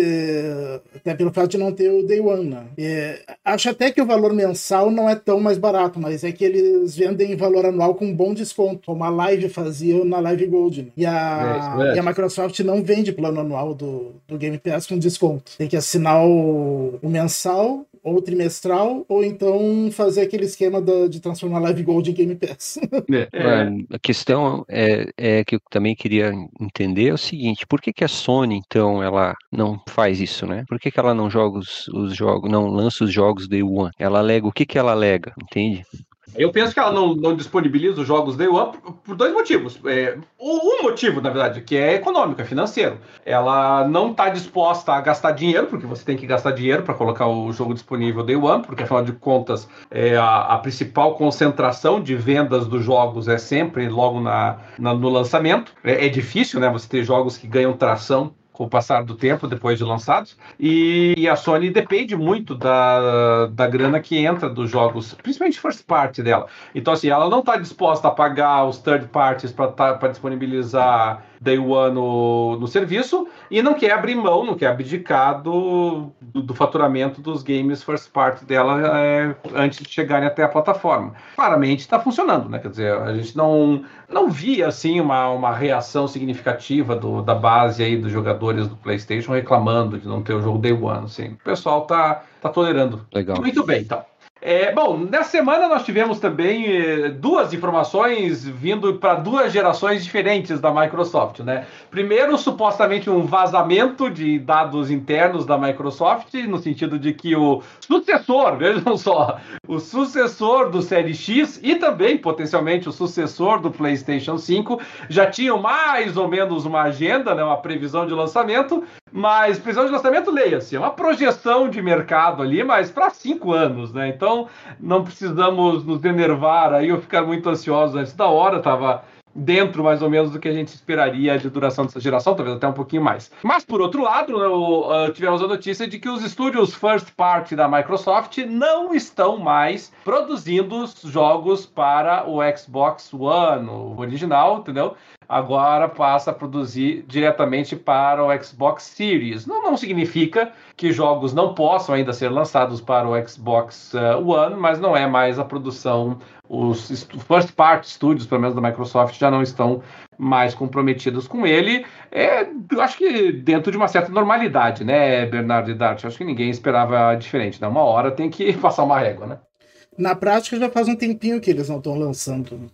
até pelo fato de não ter o Day One, né? E, acho até que o valor mensal não é tão mais barato, mas é que eles vendem valor anual com um bom desconto, como a Live fazia na Live Gold. Né? E, a, é, é. e a Microsoft não vende plano anual do, do Game Pass com desconto desconto. Tem que assinar o, o mensal ou trimestral, ou então fazer aquele esquema da, de transformar Live Gold em Game Pass. É. É, a questão é, é, que eu também queria entender é o seguinte: por que, que a Sony, então, ela não faz isso, né? Por que, que ela não joga os, os jogos, não lança os jogos Day One? Ela alega, o que, que ela alega, entende? Eu penso que ela não, não disponibiliza os jogos Day One por, dois motivos. É, um motivo, na verdade, que é econômico, é financeiro. Ela não está disposta a gastar dinheiro, porque você tem que gastar dinheiro para colocar o jogo disponível Day One, porque afinal de contas é a, a principal concentração de vendas dos jogos é sempre logo na, na no lançamento. É, é difícil, né? Você ter jogos que ganham tração com o passar do tempo, depois de lançados. E, e, a Sony depende muito da, da grana que entra dos jogos, principalmente first party dela. Então, assim, ela não está disposta a pagar os third parties para tá, disponibilizar Day One no, no serviço e não quer abrir mão, não quer abdicar do, do, do faturamento dos games first party dela é, antes de chegarem até a plataforma. Claramente está funcionando, né? Quer dizer, a gente não, não via assim uma, uma reação significativa do, da base aí dos jogadores do PlayStation reclamando de não ter o jogo Day One. Assim. O pessoal tá, tá tolerando. Legal. Muito bem, então. É, bom, nessa semana nós tivemos também eh, duas informações vindo para duas gerações diferentes da Microsoft, né? Primeiro, supostamente um vazamento de dados internos da Microsoft, no sentido de que o sucessor, vejam só, o sucessor do Série X e também potencialmente o sucessor do PlayStation 5 já tinham mais ou menos uma agenda, né, uma previsão de lançamento, mas previsão de lançamento, leia-se, é uma projeção de mercado ali, mas para cinco anos, né? Então não precisamos nos enervar aí ou ficar muito ansiosos antes da hora, tava dentro mais ou menos do que a gente esperaria de duração dessa geração, talvez até um pouquinho mais. Mas por outro lado, né, uh, tivemos a notícia de que os estúdios first party da Microsoft não estão mais produzindo jogos para o Xbox One, o original, entendeu? agora passa a produzir diretamente para o Xbox Series. Não, não significa que jogos não possam ainda ser lançados para o Xbox uh, One, mas não é mais a produção. Os first party studios, pelo menos da Microsoft, já não estão mais comprometidos com ele. É, eu acho que dentro de uma certa normalidade, né, Bernardo e Dart? Acho que ninguém esperava diferente. Né? Uma hora tem que passar uma régua, né? Na prática, já faz um tempinho que eles não estão lançando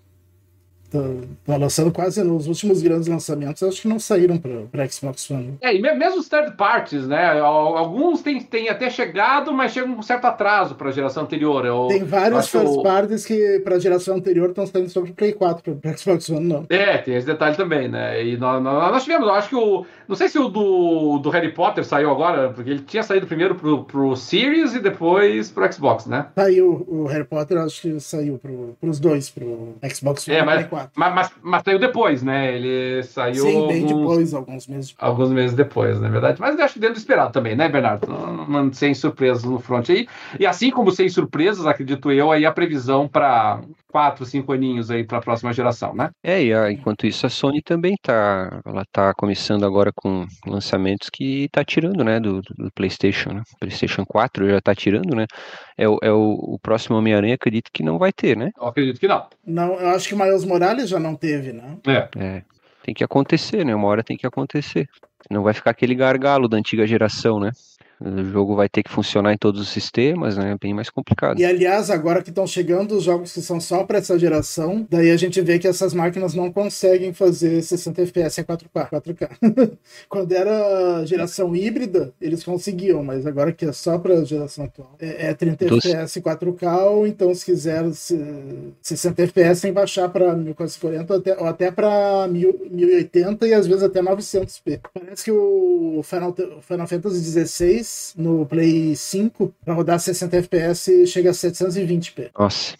Tá, lançando quase nos últimos grandes lançamentos, acho que não saíram para Xbox One. É, e mesmo os third parties, né? Alguns têm, têm até chegado, mas chegam com um certo atraso para a geração anterior. Eu, tem vários eu... parties que para a geração anterior estão saindo só para Play 4, para Xbox One não. É, tem esse detalhe também, né? E nós, nós tivemos, eu acho que o. Não sei se o do, do Harry Potter saiu agora, porque ele tinha saído primeiro pro, pro Series e depois pro Xbox, né? Saiu o Harry Potter, acho que saiu pro, pros dois, pro Xbox One é, mas, e Play 4. Mas, mas, mas, saiu depois, né? Ele saiu. Sim, bem alguns, depois, alguns meses depois. Alguns meses depois, na é verdade. Mas eu acho dentro do esperado também, né, Bernardo? Não, não, sem surpresas no front aí. E assim como sem surpresas, acredito eu, aí a previsão para quatro, cinco aninhos aí para a próxima geração, né? É, e a, enquanto isso a Sony também tá, ela tá começando agora com lançamentos que tá tirando, né, do, do PlayStation, né? PlayStation 4 já tá tirando, né? É, o, é o, o próximo Homem-Aranha, acredito que não vai ter, né? Eu acredito que não. Não, eu acho que Miles Morales já não teve, né? É. é. tem que acontecer, né? Uma hora tem que acontecer. Não vai ficar aquele gargalo da antiga geração, né? O jogo vai ter que funcionar em todos os sistemas, né? É bem mais complicado. E aliás, agora que estão chegando os jogos que são só para essa geração, daí a gente vê que essas máquinas não conseguem fazer 60 FPS a 4K. 4K. Quando era geração híbrida, eles conseguiam, mas agora que é só para a geração atual, é, é 30 então, FPS 4K, ou então se quiser 60 FPS sem baixar para 1440 ou até, ou até para 1080 e às vezes até 900p. Parece que o Final, Final Fantasy XVI no Play 5 para rodar 60 FPS chega a 720p. Nossa.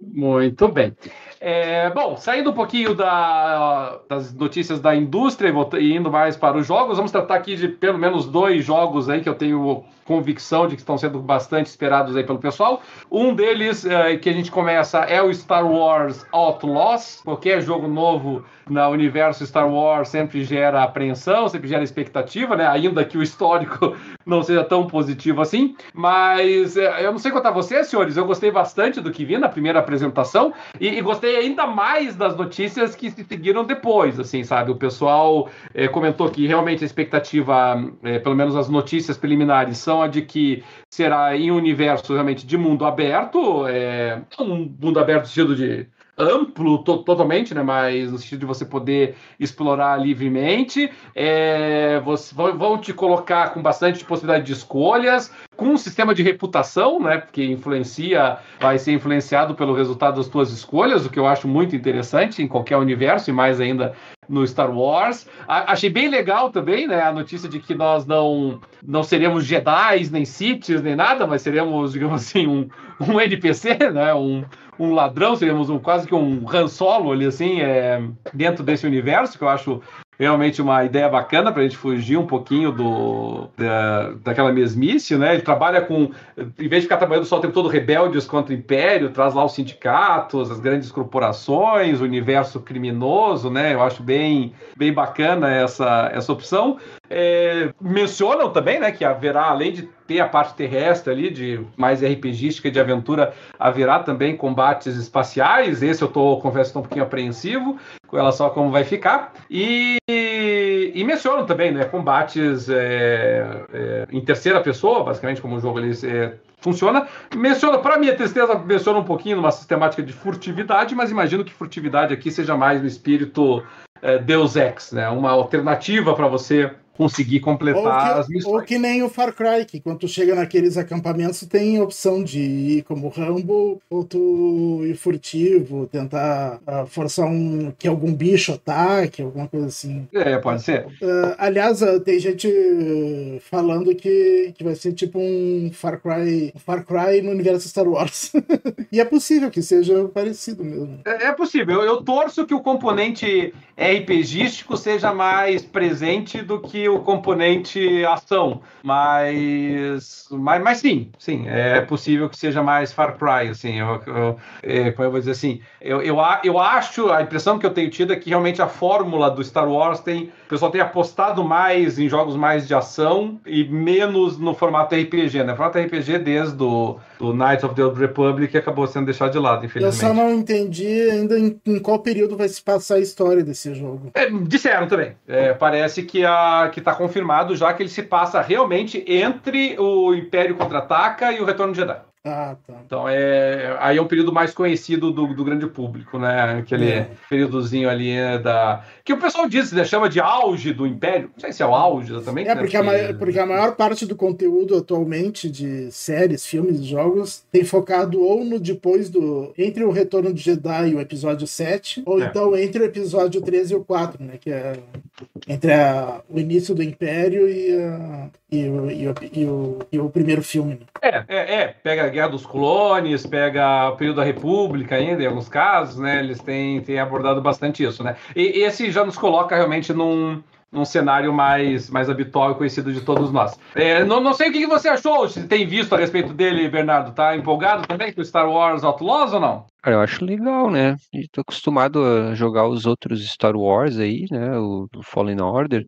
Muito bem. É, bom, saindo um pouquinho da, das notícias da indústria e indo mais para os jogos, vamos tratar aqui de pelo menos dois jogos aí que eu tenho convicção de que estão sendo bastante esperados aí pelo pessoal. Um deles é, que a gente começa é o Star Wars Outlaws. Qualquer jogo novo no universo Star Wars sempre gera apreensão, sempre gera expectativa, né? Ainda que o histórico não seja tão positivo assim. Mas é, eu não sei a vocês, senhores, eu gostei bastante do que vi na primeira apresentação e, e gostei ainda mais das notícias que se seguiram depois, assim, sabe? O pessoal é, comentou que realmente a expectativa, é, pelo menos as notícias preliminares, são a de que será em um universo realmente de mundo aberto, é, um mundo aberto no sentido de amplo to totalmente, né? Mas no sentido de você poder explorar livremente. É, você, vão te colocar com bastante possibilidade de escolhas, com um sistema de reputação, né? Porque influencia, vai ser influenciado pelo resultado das tuas escolhas, o que eu acho muito interessante em qualquer universo, e mais ainda no Star Wars. A achei bem legal também, né? A notícia de que nós não, não seremos Jedi, nem Sith, nem nada, mas seremos, digamos assim, um, um NPC, né? Um, um ladrão, seríamos um, quase que um Han Solo ali, assim, é, dentro desse universo, que eu acho realmente uma ideia bacana para a gente fugir um pouquinho do da, daquela mesmice, né? Ele trabalha com, em vez de ficar trabalhando só o tempo todo rebeldes contra o Império, traz lá os sindicatos, as grandes corporações, o universo criminoso, né? Eu acho bem, bem bacana essa, essa opção. É, mencionam também, né, que haverá, além de ter a parte terrestre ali, de mais RPGística de aventura, haverá também combates espaciais. Esse eu tô, confesso, tô um pouquinho apreensivo com relação a como vai ficar. E, e mencionam também, né, combates é, é, em terceira pessoa, basicamente, como o jogo ali é, funciona. Menciona, para minha tristeza, menciona um pouquinho numa sistemática de furtividade, mas imagino que furtividade aqui seja mais no espírito é, Deus Ex, né? Uma alternativa para você conseguir completar que, as missões. Ou que nem o Far Cry, que quando tu chega naqueles acampamentos, tem opção de ir como Rambo, ou tu ir furtivo, tentar uh, forçar um que algum bicho ataque, alguma coisa assim. É, pode ser. Uh, aliás, uh, tem gente falando que, que vai ser tipo um Far Cry, um Far Cry no universo Star Wars. e é possível que seja parecido mesmo. É, é possível. Eu, eu torço que o componente RPGístico seja mais presente do que o componente ação, mas, mas, mas sim, sim, é possível que seja mais Far Cry, assim, eu, eu, é, como eu vou dizer assim, eu, eu, eu acho, a impressão que eu tenho tido é que realmente a fórmula do Star Wars tem, pessoal tem apostado mais em jogos mais de ação e menos no formato RPG, né? O formato RPG desde o do Knights of the Old Republic acabou sendo deixado de lado, infelizmente. Eu só não entendi ainda em, em qual período vai se passar a história desse jogo. É, disseram também. É, parece que a que está confirmado já que ele se passa realmente entre o Império Contra-Ataca e o Retorno de Jedi. Ah, tá. Então é aí é um período mais conhecido do, do grande público, né? Aquele é. períodozinho ali é, da que o pessoal diz, né, chama de auge do Império. Não sei se é o auge também. É porque, né? a maior, porque a maior parte do conteúdo atualmente de séries, filmes, jogos tem focado ou no depois do entre o Retorno de Jedi e o episódio 7, ou é. então entre o episódio 13 e o 4, né? Que é entre a, o início do Império e, a, e, o, e, o, e, o, e o primeiro filme. Né? É, é, é, pega Guerra dos Clones, pega o período da República ainda, em alguns casos, né? Eles têm, têm abordado bastante isso, né? E, esse já nos coloca realmente num, num cenário mais, mais habitual e conhecido de todos nós. É, não, não sei o que você achou, se tem visto a respeito dele, Bernardo. Tá empolgado também com Star Wars Outlaws ou não? Cara, eu acho legal, né? Estou acostumado a jogar os outros Star Wars aí, né? O, o Fallen Order,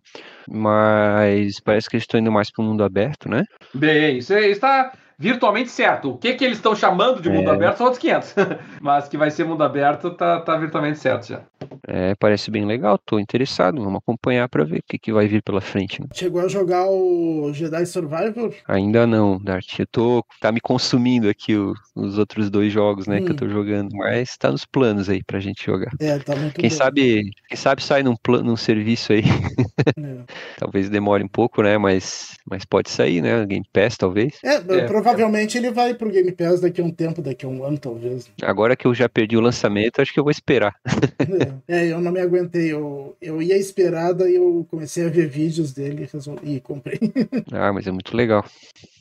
mas parece que eles estão indo mais para o mundo aberto, né? Bem, você está virtualmente certo. O que, que eles estão chamando de mundo é. aberto são outros 500. Mas que vai ser mundo aberto tá, tá virtualmente certo já. É, parece bem legal, tô interessado. Vamos acompanhar para ver o que, que vai vir pela frente. Né? Chegou a jogar o Jedi Survivor? Ainda não, Dart. Eu tô. tá me consumindo aqui o, os outros dois jogos, né, hum. que eu tô hum. jogando. Mas tá nos planos aí pra gente jogar. É, tá muito Quem bom. sabe. Quem sabe sai num, plano, num serviço aí. É. talvez demore um pouco, né? Mas, mas pode sair, né? Game Pass, talvez. É, é, provavelmente ele vai pro Game Pass daqui a um tempo, daqui a um ano, talvez. Agora que eu já perdi o lançamento, acho que eu vou esperar. é, é eu não me aguentei. Eu, eu ia esperar, daí eu comecei a ver vídeos dele e, e comprei. ah, mas é muito legal.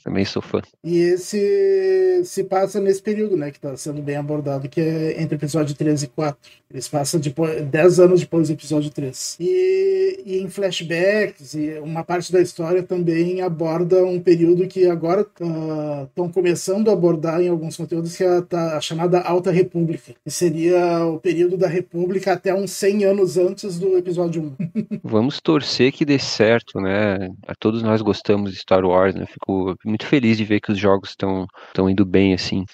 Também sou fã. E esse se passa nesse período, né, que está sendo bem abordado, que é entre o episódio 3 e 4. Eles passam depois, 10 anos depois do episódio 3. E, e em flashbacks, e uma parte da história também aborda um período que agora estão uh, começando a abordar em alguns conteúdos, que é a, a, chamada Alta República, que seria o período da República até uns 100 anos antes do episódio 1. Vamos torcer que dê certo, né? A todos nós gostamos de Star Wars, né? Fico muito feliz de ver que os jogos estão indo bem assim.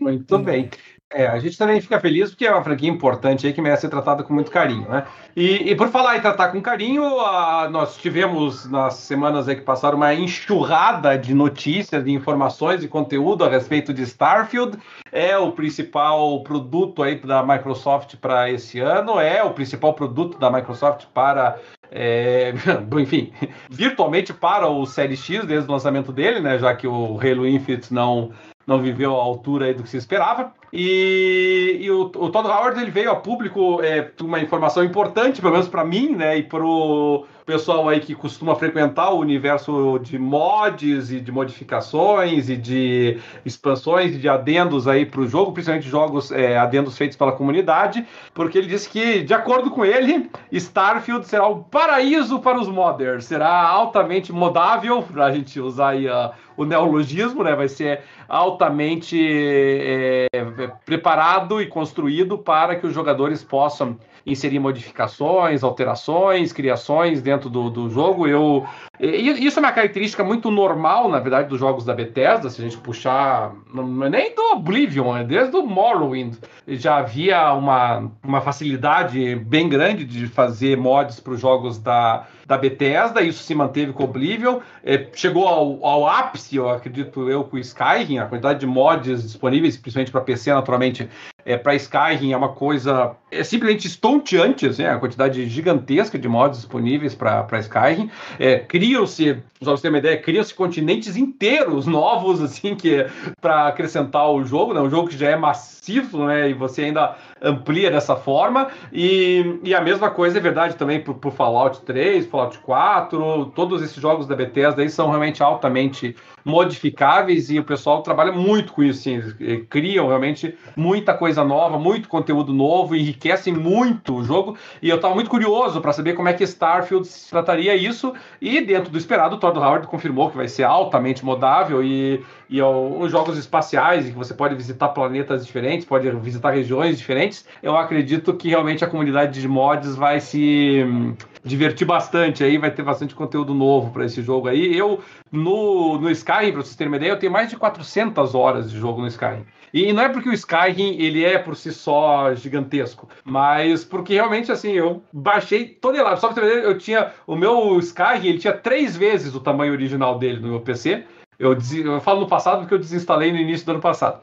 Muito bem. É, a gente também fica feliz porque é uma franquia importante aí que merece ser tratada com muito carinho, né? E, e por falar em tratar com carinho, a, nós tivemos nas semanas aí que passaram uma enxurrada de notícias, de informações e conteúdo a respeito de Starfield. É o principal produto aí da Microsoft para esse ano, é o principal produto da Microsoft para é, enfim, virtualmente para o Série X desde o lançamento dele, né? Já que o Halo Infinite não não viveu a altura do que se esperava. E, e o, o, Todd Howard ele veio a público é, uma informação importante, pelo menos para mim, né, e o pessoal aí que costuma frequentar o universo de mods e de modificações e de expansões e de adendos aí para o jogo, principalmente jogos é, adendos feitos pela comunidade, porque ele disse que, de acordo com ele, Starfield será um paraíso para os modders, será altamente modável, para a gente usar aí a, o neologismo, né, vai ser altamente é, preparado e construído para que os jogadores possam inserir modificações, alterações, criações dentro do, do jogo. Eu, isso é uma característica muito normal, na verdade, dos jogos da Bethesda. Se a gente puxar, é nem do Oblivion, é desde o Morrowind. Já havia uma, uma facilidade bem grande de fazer mods para os jogos da, da Bethesda. Isso se manteve com o Oblivion. É, chegou ao, ao ápice, eu acredito eu, com o Skyrim. A quantidade de mods disponíveis, principalmente para PC, naturalmente, é, para Skyrim é uma coisa é simplesmente estonteante, assim, a quantidade gigantesca de mods disponíveis para Skyrim. É, criam-se, só você ter uma ideia, criam-se continentes inteiros novos, assim, que para acrescentar o jogo, né? Um jogo que já é maciço, né? E você ainda amplia dessa forma. E, e a mesma coisa é verdade também para o Fallout 3, Fallout 4, todos esses jogos da Bethesda aí são realmente altamente modificáveis e o pessoal trabalha muito com isso, sim. Eles criam realmente muita coisa nova, muito conteúdo novo, enriquecem muito o jogo. E eu estava muito curioso para saber como é que Starfield trataria isso. E dentro do esperado, o Todd Howard confirmou que vai ser altamente modável e, e os jogos espaciais, em que você pode visitar planetas diferentes, pode visitar regiões diferentes. Eu acredito que realmente a comunidade de mods vai se hum, divertir bastante aí, vai ter bastante conteúdo novo para esse jogo aí. Eu, no, no Skyrim, para vocês terem uma ideia, eu tenho mais de 400 horas de jogo no Skyrim. E não é porque o Skyrim ele é por si só gigantesco, mas porque realmente assim eu baixei toneladas. Só pra você ver, eu tinha o meu Skyrim, ele tinha três vezes o tamanho original dele no meu PC. Eu, eu falo no passado porque eu desinstalei no início do ano passado.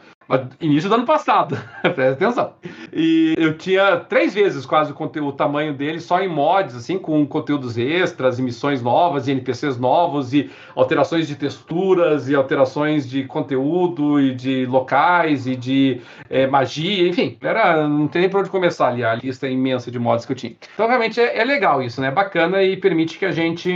Início do ano passado, presta atenção. E eu tinha três vezes quase o, conteúdo, o tamanho dele só em mods, assim, com conteúdos extras, missões novas, e NPCs novos, e alterações de texturas, e alterações de conteúdo, e de locais, e de é, magia, enfim. Era, não tem nem por onde começar ali a lista imensa de mods que eu tinha. Então, realmente, é, é legal isso, né? Bacana e permite que a gente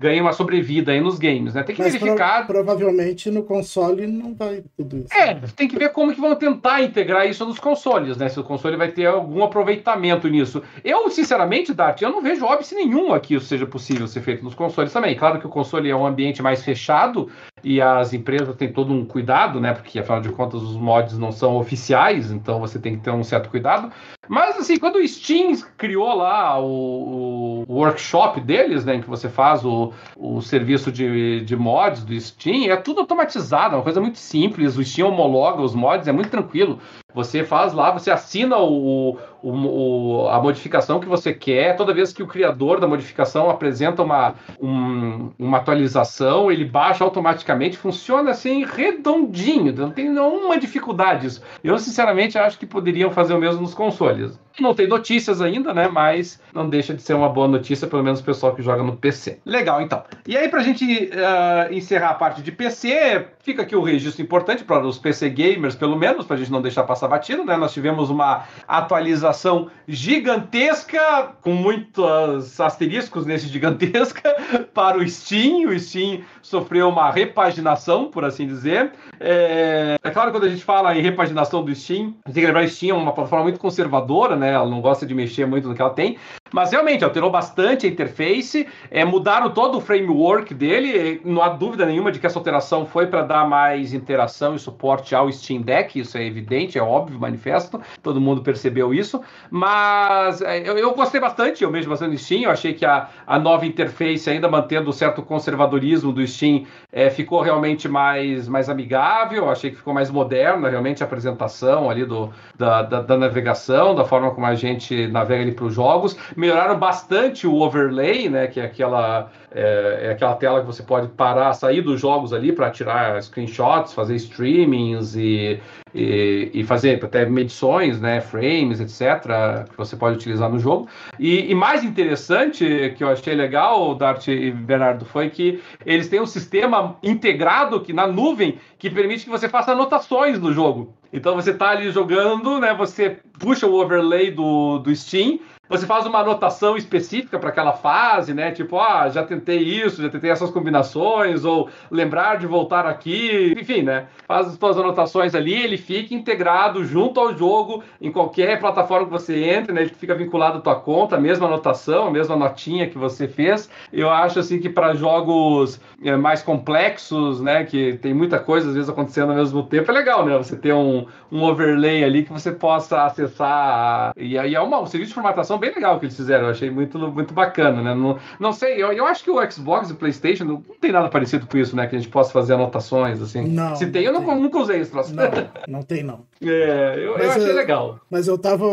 ganhe uma sobrevida aí nos games, né? Tem que Mas verificar. Pro, provavelmente no console não vai tudo isso. É, tem que ver como que vão tentar integrar isso nos consoles, né? Se o console vai ter algum aproveitamento nisso. Eu, sinceramente, Dart, eu não vejo óbice nenhum aqui isso seja possível ser feito nos consoles também. Claro que o console é um ambiente mais fechado e as empresas têm todo um cuidado, né? Porque afinal de contas os mods não são oficiais, então você tem que ter um certo cuidado. Mas assim, quando o Steam criou lá o, o workshop deles, né, em que você faz o, o serviço de, de mods do Steam, é tudo automatizado, é uma coisa muito simples. O Steam homologa os mods, é muito tranquilo. Você faz lá, você assina o, o, o, a modificação que você quer. Toda vez que o criador da modificação apresenta uma, um, uma atualização, ele baixa automaticamente. Funciona assim redondinho, não tem nenhuma dificuldade isso. Eu, sinceramente, acho que poderiam fazer o mesmo nos consoles. Não tem notícias ainda, né? Mas não deixa de ser uma boa notícia, pelo menos o pessoal que joga no PC. Legal, então. E aí, pra gente uh, encerrar a parte de PC, fica aqui o registro importante para os PC gamers, pelo menos, pra gente não deixar passar batido, né? Nós tivemos uma atualização gigantesca, com muitos asteriscos nesse gigantesca, para o Steam. O Steam sofreu uma repaginação, por assim dizer. É, é claro, quando a gente fala em repaginação do Steam, a gente tem que lembrar que Steam é uma plataforma muito conservadora, né? Ela não gosta de mexer muito no que ela tem. Mas realmente alterou bastante a interface, é, mudaram todo o framework dele. Não há dúvida nenhuma de que essa alteração foi para dar mais interação e suporte ao Steam Deck. Isso é evidente, é óbvio, manifesto. Todo mundo percebeu isso. Mas é, eu, eu gostei bastante, eu mesmo bastante do Steam. Eu achei que a, a nova interface, ainda mantendo o certo conservadorismo do Steam, é, ficou realmente mais, mais amigável. Eu achei que ficou mais moderna, realmente, a apresentação ali do, da, da, da navegação, da forma como a gente navega ali para os jogos melhoraram bastante o overlay, né? Que é aquela, é, é aquela tela que você pode parar, sair dos jogos ali para tirar screenshots, fazer streamings e, e, e, fazer até medições, né? Frames, etc. Que você pode utilizar no jogo. E, e mais interessante que eu achei legal, Dart e Bernardo, foi que eles têm um sistema integrado que na nuvem que permite que você faça anotações no jogo. Então você está ali jogando, né? Você puxa o overlay do, do Steam, você faz uma anotação específica para aquela fase, né? Tipo, ah, já tentei isso, já tentei essas combinações, ou lembrar de voltar aqui, enfim, né? Faz as suas anotações ali, ele fica integrado junto ao jogo em qualquer plataforma que você entre, né? Ele fica vinculado à tua conta, a mesma anotação, a mesma notinha que você fez. Eu acho assim que para jogos é, mais complexos, né? Que tem muita coisa às vezes acontecendo ao mesmo tempo, é legal, né? Você ter um, um overlay ali que você possa acessar. E aí é uma, um serviço de formatação bem legal que eles fizeram, eu achei muito, muito bacana, né? Não, não sei, eu, eu acho que o Xbox e o PlayStation não, não tem nada parecido com isso, né? Que a gente possa fazer anotações, assim. Não. Se tem, eu não, nunca usei esse troço. Não, não tem, não. É, eu, eu achei eu, legal. Mas eu tava.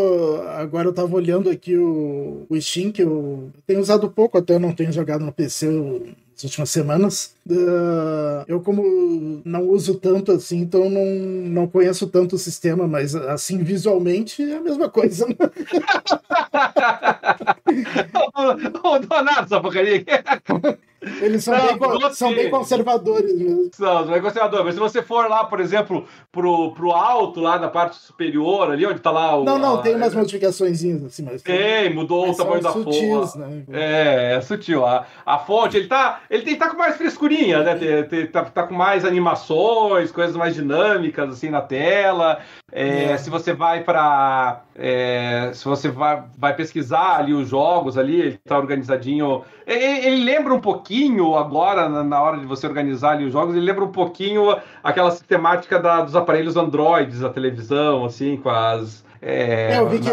Agora eu tava olhando aqui o, o Steam, que eu tenho usado pouco, até não tenho jogado no PC. Eu nas últimas semanas. Uh, eu, como não uso tanto assim, então não, não conheço tanto o sistema, mas assim, visualmente é a mesma coisa. Né? Ô, Donato, essa porcaria. Eles são, não, bem, são bem conservadores mesmo. São, são bem conservadores. Mas se você for lá, por exemplo, pro, pro alto, lá na parte superior, ali onde tá lá o. Não, não, a... tem umas modificações assim, mas. Tem, mudou mas o tamanho da fonte. Né? É, é sutil. A, a fonte, ele tá. Ele tem, tá com mais frescurinha, né? Tá, tá com mais animações, coisas mais dinâmicas, assim, na tela. É, é. Se você vai para. É, se você vai, vai pesquisar ali os jogos ali, ele tá organizadinho. Ele, ele lembra um pouquinho agora, na, na, hora de você organizar ali os jogos, ele lembra um pouquinho aquela sistemática da, dos aparelhos Androids, a televisão, assim, com as. É, é eu vi que,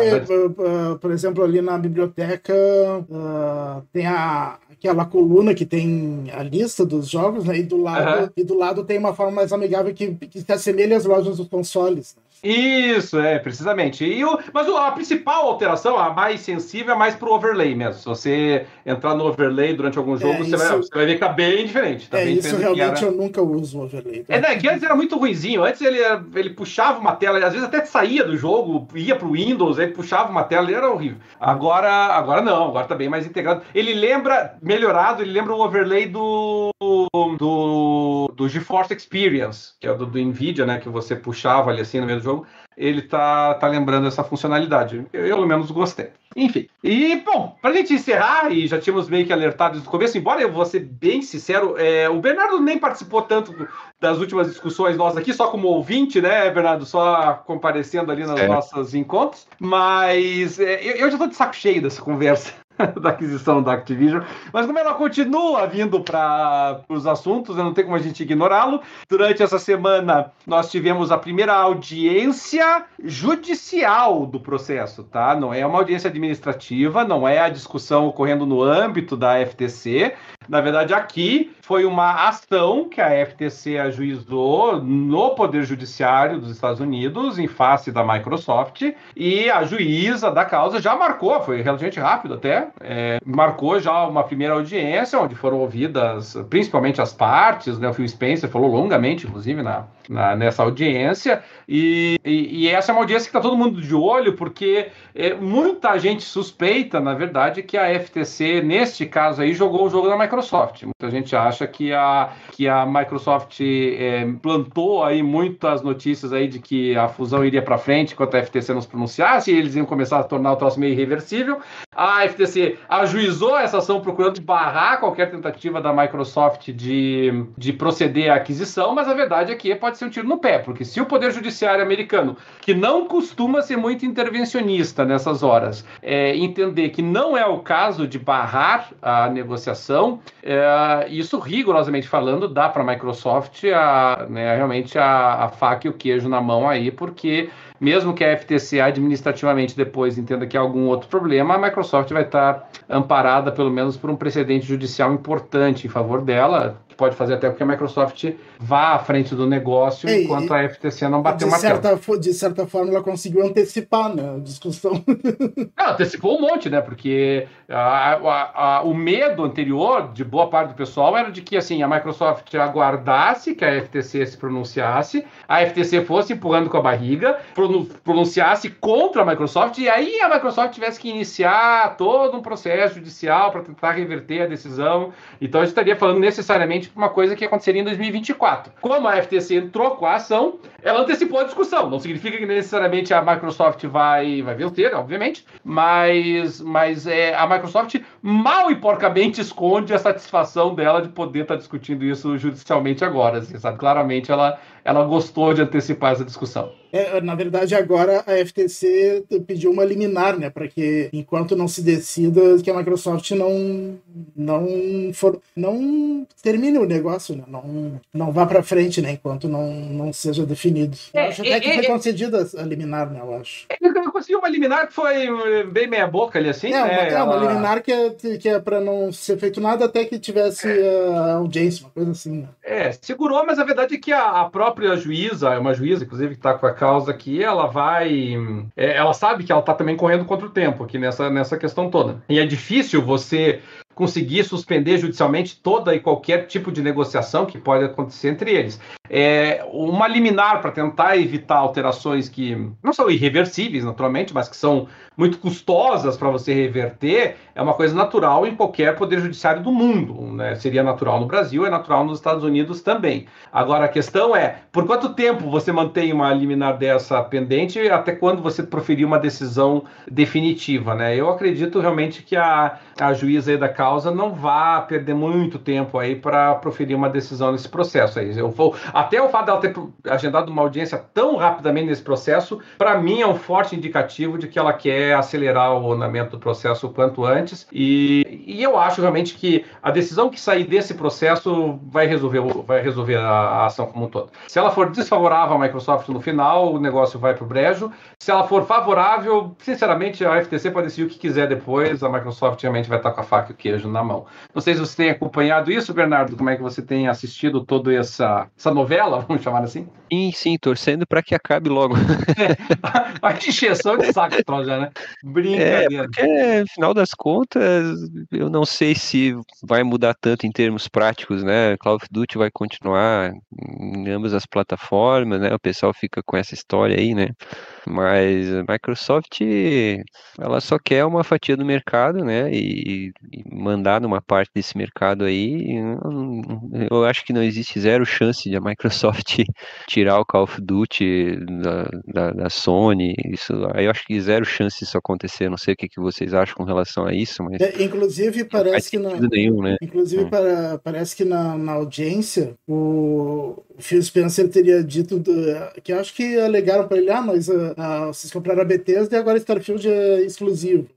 por exemplo, ali na biblioteca uh, tem a, aquela coluna que tem a lista dos jogos, né? E do lado, uhum. e do lado tem uma forma mais amigável que, que se assemelha às lojas dos consoles. Né? Isso, é, precisamente. E o, mas a principal alteração, a mais sensível, é mais pro overlay mesmo. Se você entrar no overlay durante algum jogo, é, você, vai, você, vai, ver que tá bem diferente. Tá é, bem isso realmente era... eu nunca uso o overlay. Tá? É, né, que antes era muito ruizinho. Antes ele, ele puxava uma tela, às vezes até saía do jogo, ia pro Windows, ele puxava uma tela, ele era horrível. Agora, agora não, agora tá bem mais integrado. Ele lembra, melhorado, ele lembra o overlay do, do, do GeForce Experience, que é do, do NVIDIA, né, que você puxava ali assim no meio do jogo jogo, ele tá, tá lembrando essa funcionalidade. Eu, eu, pelo menos, gostei. Enfim. E, bom, pra gente encerrar, e já tínhamos meio que alertado desde o começo, embora eu vou ser bem sincero, é, o Bernardo nem participou tanto das últimas discussões nossas aqui, só como ouvinte, né, Bernardo? Só comparecendo ali nos é. nossos encontros. Mas é, eu, eu, já tô de saco cheio dessa conversa. da aquisição da Activision. Mas como ela continua vindo para os assuntos, não tem como a gente ignorá-lo. Durante essa semana, nós tivemos a primeira audiência judicial do processo, tá? Não é uma audiência administrativa, não é a discussão ocorrendo no âmbito da FTC. Na verdade, aqui foi uma ação que a FTC ajuizou no Poder Judiciário dos Estados Unidos, em face da Microsoft, e a juíza da causa já marcou, foi relativamente rápido até, é, marcou já uma primeira audiência, onde foram ouvidas principalmente as partes, né? O Phil Spencer falou longamente, inclusive, na, na nessa audiência, e, e, e, essa é uma audiência que está todo mundo de olho, porque é, muita gente suspeita, na verdade, que a FTC, neste caso aí, jogou o jogo da Microsoft. Muita gente acha que a, que a Microsoft é, plantou aí muitas notícias aí de que a fusão iria para frente enquanto a FTC não se pronunciasse, e eles iam começar a tornar o troço meio irreversível. A FTC ajuizou essa ação procurando barrar qualquer tentativa da Microsoft de, de proceder à aquisição, mas a verdade é que pode ser um tiro no pé, porque se o Poder Judiciário americano, que não costuma ser muito intervencionista nessas horas, é, entender que não é o caso de barrar a negociação, é, isso rigorosamente falando dá para a Microsoft né, realmente a, a faca e o queijo na mão aí, porque mesmo que a FTC administrativamente depois entenda que há algum outro problema, a Microsoft vai estar amparada pelo menos por um precedente judicial importante em favor dela, que pode fazer até com que a Microsoft vá à frente do negócio Ei, enquanto a FTC não bateu uma certa, De certa forma, ela conseguiu antecipar né, a discussão. Ela antecipou um monte, né? Porque a, a, a, o medo anterior de boa parte do pessoal era de que assim, a Microsoft aguardasse que a FTC se pronunciasse, a FTC fosse empurrando com a barriga, pronunciasse contra a Microsoft, e aí a Microsoft tivesse que iniciar todo um processo judicial para tentar reverter a decisão. Então a gente estaria falando necessariamente uma coisa que aconteceria em 2024. Como a FTC entrou com a ação, ela antecipou a discussão. Não significa que necessariamente a Microsoft vai, vai vencer, obviamente, mas, mas é, a Microsoft mal e porcamente esconde a satisfação dela de poder estar discutindo isso judicialmente agora. Assim, sabe? Claramente ela, ela gostou de antecipar essa discussão. É, na verdade, agora a FTC pediu uma liminar, né, para que enquanto não se decida que a Microsoft não não for, não termine o negócio, né, não não vá para frente, né, enquanto não não seja definido. É, acho até é, que foi é, é. concedida a liminar, né, eu acho. Ele conseguiu uma liminar que foi bem meia boca ali assim, é, né? Uma, é, uma liminar que é, que é para não ser feito nada até que tivesse a audiência, uma coisa assim. Né? É, segurou, mas a verdade é que a, a própria juíza, é uma juíza, inclusive, que está com a causa aqui, ela vai. É, ela sabe que ela está também correndo contra o tempo aqui nessa, nessa questão toda. E é difícil você conseguir suspender judicialmente toda e qualquer tipo de negociação que pode acontecer entre eles. É, uma liminar para tentar evitar alterações que não são irreversíveis, naturalmente, mas que são muito custosas para você reverter, é uma coisa natural em qualquer poder judiciário do mundo. Né? Seria natural no Brasil, é natural nos Estados Unidos também. Agora, a questão é, por quanto tempo você mantém uma liminar dessa pendente até quando você proferir uma decisão definitiva? Né? Eu acredito realmente que a, a juíza da causa não vá perder muito tempo aí para proferir uma decisão nesse processo. Aí. Eu vou, até o fato dela ter agendado uma audiência tão rapidamente nesse processo, para mim é um forte indicativo de que ela quer acelerar o andamento do processo o quanto antes. E, e eu acho realmente que a decisão que sair desse processo vai resolver, vai resolver a, ação como um todo. Se ela for desfavorável à Microsoft no final, o negócio vai para o brejo. Se ela for favorável, sinceramente, a FTC pode decidir o que quiser depois, a Microsoft realmente vai estar com a faca e o queijo na mão. Não sei se você tem acompanhado isso, Bernardo, como é que você tem assistido toda essa, essa novela, vamos chamar assim? Sim, sim, torcendo para que acabe logo. É, a encheção de saco já, né? Brincadeira. É, porque, afinal das contas, eu não sei se vai mudar tanto em termos práticos, né? Call of Duty vai continuar em ambas as plataformas, né? O pessoal fica com essa história aí, né? Mas a Microsoft, ela só quer uma fatia do mercado, né? E, e mandar numa parte desse mercado aí, eu acho que não existe zero chance de a Microsoft tirar o Call of Duty da, da, da Sony. Isso, aí eu acho que zero chance disso acontecer. Não sei o que, que vocês acham com relação a isso, mas. É, inclusive, parece que na, nenhum, né? Inclusive, hum. para, parece que na, na audiência, o, Phil Spencer teria dito do, que acho que alegaram para ele, ah, mas uh, uh, vocês compraram a Bethesda e agora Starfield é exclusivo.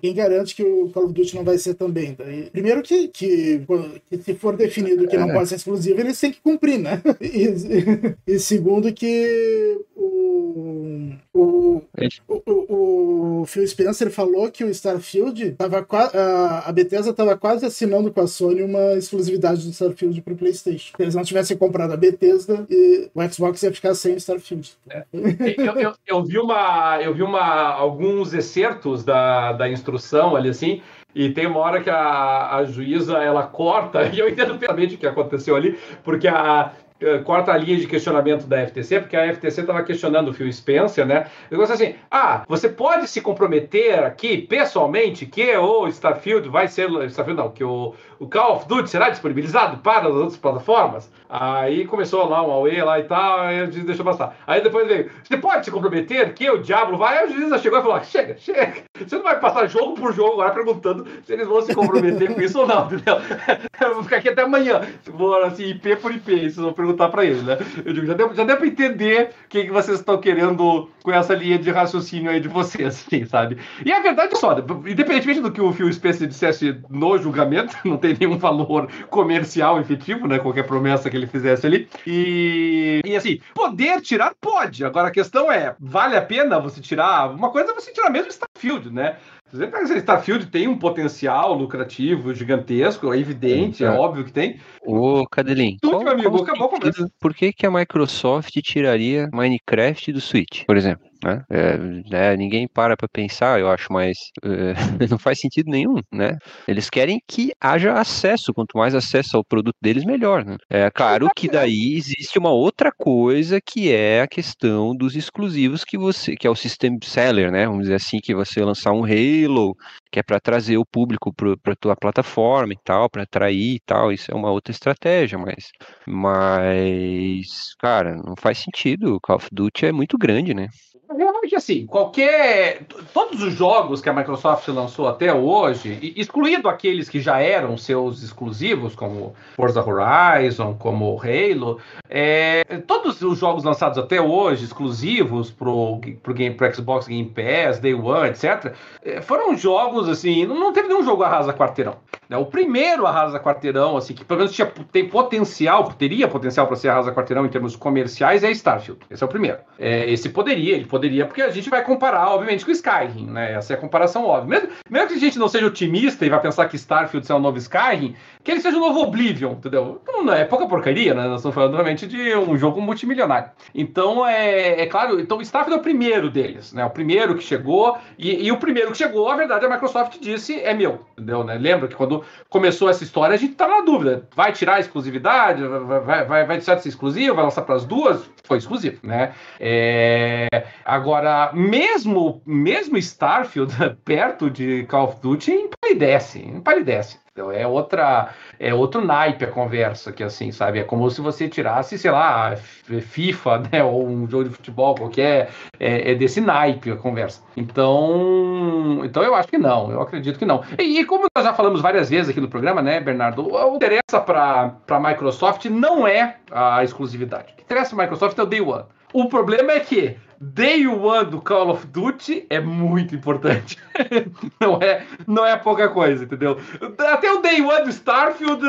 Quem garante que o Call of Duty não vai ser também? Daí, primeiro que, que, que, se for definido que não é. pode ser exclusivo, eles têm que cumprir, né? E, e segundo que o, o, o, o, Phil Spencer falou que o Starfield tava a, a Bethesda estava quase assinando com a Sony uma exclusividade do Starfield para o PlayStation. Se eles não tivessem comprado a Bethesda, e o Xbox ia ficar sem o Starfield. É. Eu, eu, eu, vi uma, eu vi uma, alguns excertos da, da instrução ali assim. E tem uma hora que a, a juíza ela corta, e eu entendo perfeitamente o que aconteceu ali, porque a, eh, corta a linha de questionamento da FTC, porque a FTC estava questionando o Phil Spencer, né? Eu gosto assim: ah, você pode se comprometer aqui pessoalmente que o Starfield vai ser. Starfield não, que o, o Call of Duty será disponibilizado para as outras plataformas? Aí começou lá um AUE lá e tal, aí a juiz deixou passar. Aí depois veio: você pode se comprometer que o Diablo vai? Aí a juíza chegou e falou: chega, chega, você não vai passar jogo por jogo agora perguntando se eles vão se comprometer com isso ou não, entendeu? Eu vou ficar aqui até amanhã, vou assim, IP por IP, vocês vão perguntar para ele, né? Eu digo, já deu, já deu para entender o que, que vocês estão querendo com essa linha de raciocínio aí de vocês, assim, sabe? E a verdade é só, independentemente do que o Phil Spencer dissesse no julgamento, não tem nenhum valor comercial efetivo, né? Qualquer promessa que ele fizesse ali. E, e assim, poder tirar, pode. Agora a questão é, vale a pena você tirar? Uma coisa é você tirar mesmo Starfield, né? Você pega Starfield tem um potencial lucrativo gigantesco, é evidente, é, é óbvio que tem. Ô, Cadelin. Tudo, meu amigo, acabou com Por que, que a Microsoft tiraria Minecraft do Switch, por exemplo? Né? É, né, ninguém para para pensar, eu acho, mas é, não faz sentido nenhum, né? Eles querem que haja acesso, quanto mais acesso ao produto deles, melhor, né? É claro que daí existe uma outra coisa que é a questão dos exclusivos que você, que é o system seller, né? Vamos dizer assim, que você lançar um Halo, que é para trazer o público para tua plataforma e tal, para atrair e tal, isso é uma outra estratégia, mas, mas, cara, não faz sentido. O Call of Duty é muito grande, né? Realmente, assim, qualquer. Todos os jogos que a Microsoft lançou até hoje, excluído aqueles que já eram seus exclusivos, como Forza Horizon, como Halo, é, todos os jogos lançados até hoje, exclusivos pro, pro, game, pro Xbox Game Pass, Day One, etc., é, foram jogos, assim, não teve nenhum jogo arrasa quarteirão. Né? O primeiro arrasa quarteirão, assim, que pelo menos tinha, tem potencial, teria potencial para ser arrasa quarteirão em termos comerciais, é Starfield. Esse é o primeiro. É, esse poderia, ele poderia, porque a gente vai comparar, obviamente, com Skyrim, né? Essa é a comparação óbvia. Mesmo, mesmo que a gente não seja otimista e vai pensar que Starfield é o novo Skyrim, que ele seja o novo Oblivion, entendeu? Não é pouca porcaria, né? Nós estamos falando realmente de um jogo multimilionário. Então, é, é claro, então Starfield é o primeiro deles, né? O primeiro que chegou, e, e, o primeiro que chegou, a verdade, a Microsoft disse, é meu, entendeu? Né? Lembra que quando começou essa história, a gente tá na dúvida. Vai tirar a exclusividade? Vai, vai, vai, vai deixar de ser exclusivo? Vai lançar para as duas? Foi exclusivo, né? É... Agora, mesmo, mesmo Starfield, perto de Call of Duty, empalidece, empalidece. Então é outra, é outro naipe a conversa que assim, sabe? É como se você tirasse, sei lá, FIFA, né, ou um jogo de futebol qualquer, é, é desse naipe a conversa. Então, então eu acho que não, eu acredito que não. E, e como nós já falamos várias vezes aqui no programa, né, Bernardo, o que interessa para a Microsoft não é a exclusividade. O que interessa para a Microsoft é o Day One. O problema é que Day One do Call of Duty é muito importante. não, é, não é pouca coisa, entendeu? Até o Day One do Starfield,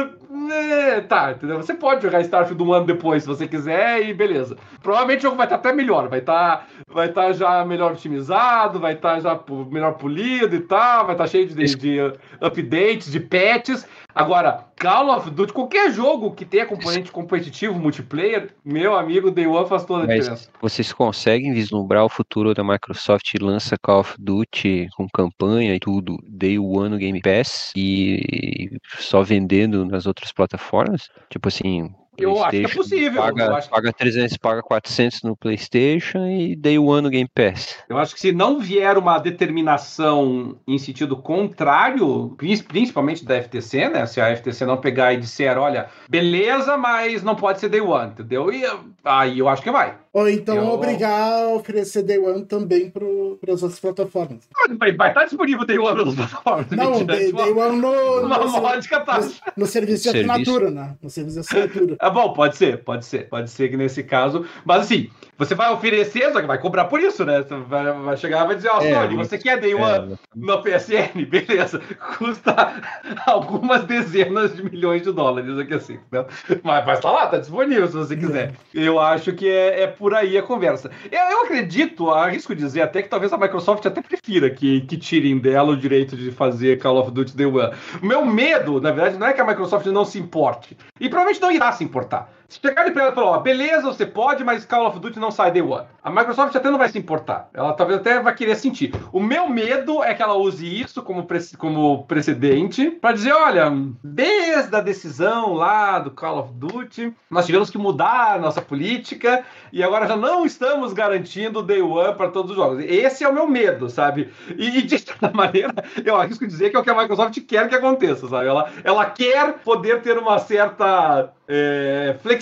é, tá, entendeu? Você pode jogar Starfield um ano depois, se você quiser, e beleza. Provavelmente o jogo vai estar até melhor, vai estar vai estar já melhor otimizado, vai estar já melhor polido e tal, vai estar cheio de, de updates, de patches. Agora, Call of Duty, qualquer jogo que tenha componente competitivo, multiplayer, meu amigo, Day One faz toda a Mas diferença. Vocês conseguem vislumbrar o futuro da Microsoft lança Call of Duty com campanha e tudo, Day One no Game Pass e só vendendo nas outras plataformas? Tipo assim, eu acho que é possível. Paga, acho... paga 300, paga 400 no PlayStation e Day One no Game Pass. Eu acho que se não vier uma determinação em sentido contrário, principalmente da FTC, né? Se a FTC não pegar e disser, olha, beleza, mas não pode ser Day One, entendeu? E aí eu acho que vai. Ou então eu... obrigar a oferecer Day One também para as outras plataformas. Vai, vai estar disponível Day One nas plataformas. Não, Day, Day One no, no, no, no, no, serviço de assinatura, né? No serviço de assinatura. Ah, bom, pode ser, pode ser. Pode ser que nesse caso. Mas assim, você vai oferecer, só que vai cobrar por isso, né? Você vai, vai chegar e vai dizer, ó, oh, é, Sony, você quer Day One é, no PSN? Beleza. Custa algumas dezenas de milhões de dólares aqui assim. Né? Mas, mas tá lá, tá disponível se você quiser. Eu acho que é, é por aí a conversa. Eu, eu acredito, arrisco dizer até que talvez a Microsoft até prefira que, que tirem dela o direito de fazer Call of Duty Day One. Meu medo, na verdade, não é que a Microsoft não se importe. E provavelmente não irá se importar. Se chegar para ela e falar, ó, beleza, você pode, mas Call of Duty não sai Day One. A Microsoft até não vai se importar. Ela talvez até vai querer sentir. O meu medo é que ela use isso como, pre como precedente para dizer, olha, desde a decisão lá do Call of Duty, nós tivemos que mudar a nossa política e agora já não estamos garantindo Day One para todos os jogos. Esse é o meu medo, sabe? E, de certa maneira, eu arrisco dizer que é o que a Microsoft quer que aconteça, sabe? Ela, ela quer poder ter uma certa é, flexibilidade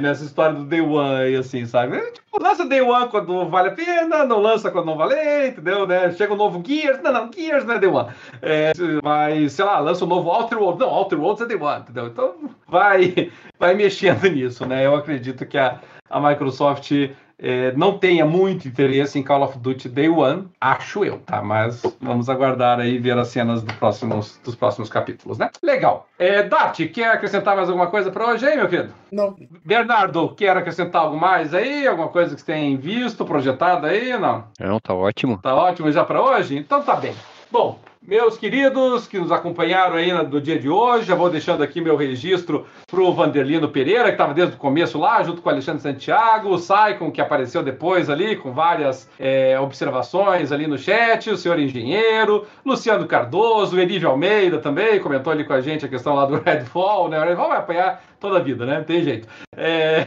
nessa história do Day One, assim, sabe? É, tipo, lança Day One quando vale a pena, não lança quando não vale, entendeu? Né? Chega um novo Gears, não, não, Gears não é Day One. É, mas, sei lá, lança um novo Outer Worlds, não, Outer Worlds é Day One, entendeu? Então vai, vai mexendo nisso, né? Eu acredito que a, a Microsoft é, não tenha muito interesse em Call of Duty Day One, acho eu, tá? Mas vamos aguardar aí ver as cenas do próximos, dos próximos capítulos, né? Legal. É, Dart, quer acrescentar mais alguma coisa para hoje aí, meu querido? Não. Bernardo, quer acrescentar algo mais aí? Alguma coisa que você tem visto, projetado aí? Não? Não, tá ótimo. Tá ótimo já para hoje? Então tá bem. Bom, meus queridos que nos acompanharam aí no dia de hoje, já vou deixando aqui meu registro para o Vanderlino Pereira, que estava desde o começo lá, junto com o Alexandre Santiago, o Saicon, que apareceu depois ali, com várias é, observações ali no chat, o senhor engenheiro, Luciano Cardoso, Elívio Almeida também, comentou ali com a gente a questão lá do Redfall, né? O Redfall vai apanhar toda a vida, né? Não tem jeito. É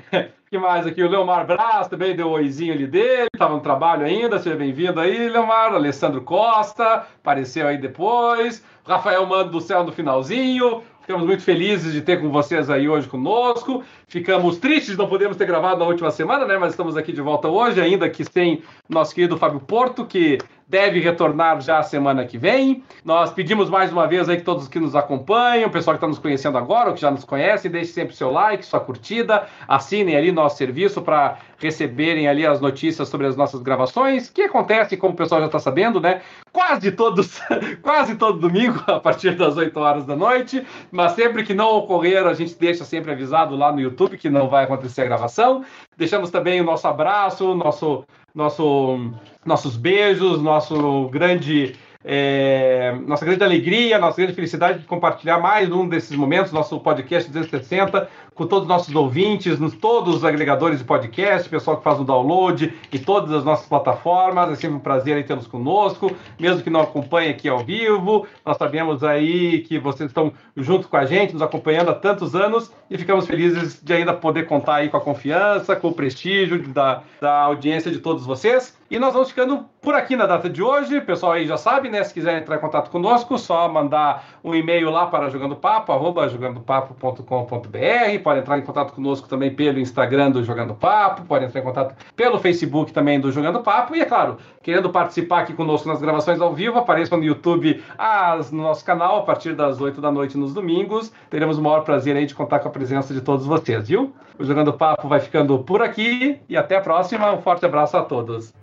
que mais aqui? O Leomar Braz também deu um oizinho ali dele, estava no trabalho ainda, seja bem-vindo aí, Leomar. Alessandro Costa, apareceu aí depois. Rafael Mando do Céu no finalzinho. Ficamos muito felizes de ter com vocês aí hoje conosco. Ficamos tristes não podermos ter gravado na última semana, né? Mas estamos aqui de volta hoje, ainda que sem nosso querido Fábio Porto, que deve retornar já a semana que vem. Nós pedimos mais uma vez aí que todos que nos acompanham, o pessoal que está nos conhecendo agora, ou que já nos conhece, deixe sempre seu like, sua curtida, assinem ali nosso serviço para receberem ali as notícias sobre as nossas gravações, que acontece, como o pessoal já está sabendo, né? Quase todos, quase todo domingo, a partir das 8 horas da noite, mas sempre que não ocorrer, a gente deixa sempre avisado lá no YouTube que não vai acontecer a gravação. Deixamos também o nosso abraço, nosso, nosso, nossos beijos, nosso grande é, nossa grande alegria, nossa grande felicidade de compartilhar mais um desses momentos, nosso podcast 260, com todos os nossos ouvintes, nos todos os agregadores de podcast, pessoal que faz o download e todas as nossas plataformas. É sempre um prazer tê-los conosco, mesmo que não acompanhe aqui ao vivo. Nós sabemos aí que vocês estão junto com a gente, nos acompanhando há tantos anos e ficamos felizes de ainda poder contar aí com a confiança, com o prestígio da, da audiência de todos vocês. E nós vamos ficando por aqui na data de hoje. Pessoal aí já sabe, né? Se quiser entrar em contato conosco, só mandar um e-mail lá para jogandopapo, arroba jogandopapo.com.br pode entrar em contato conosco também pelo Instagram do Jogando Papo, pode entrar em contato pelo Facebook também do Jogando Papo. E é claro, querendo participar aqui conosco nas gravações ao vivo, apareçam no YouTube as, no nosso canal a partir das 8 da noite nos domingos. Teremos o maior prazer aí de contar com a presença de todos vocês, viu? O Jogando Papo vai ficando por aqui e até a próxima. Um forte abraço a todos.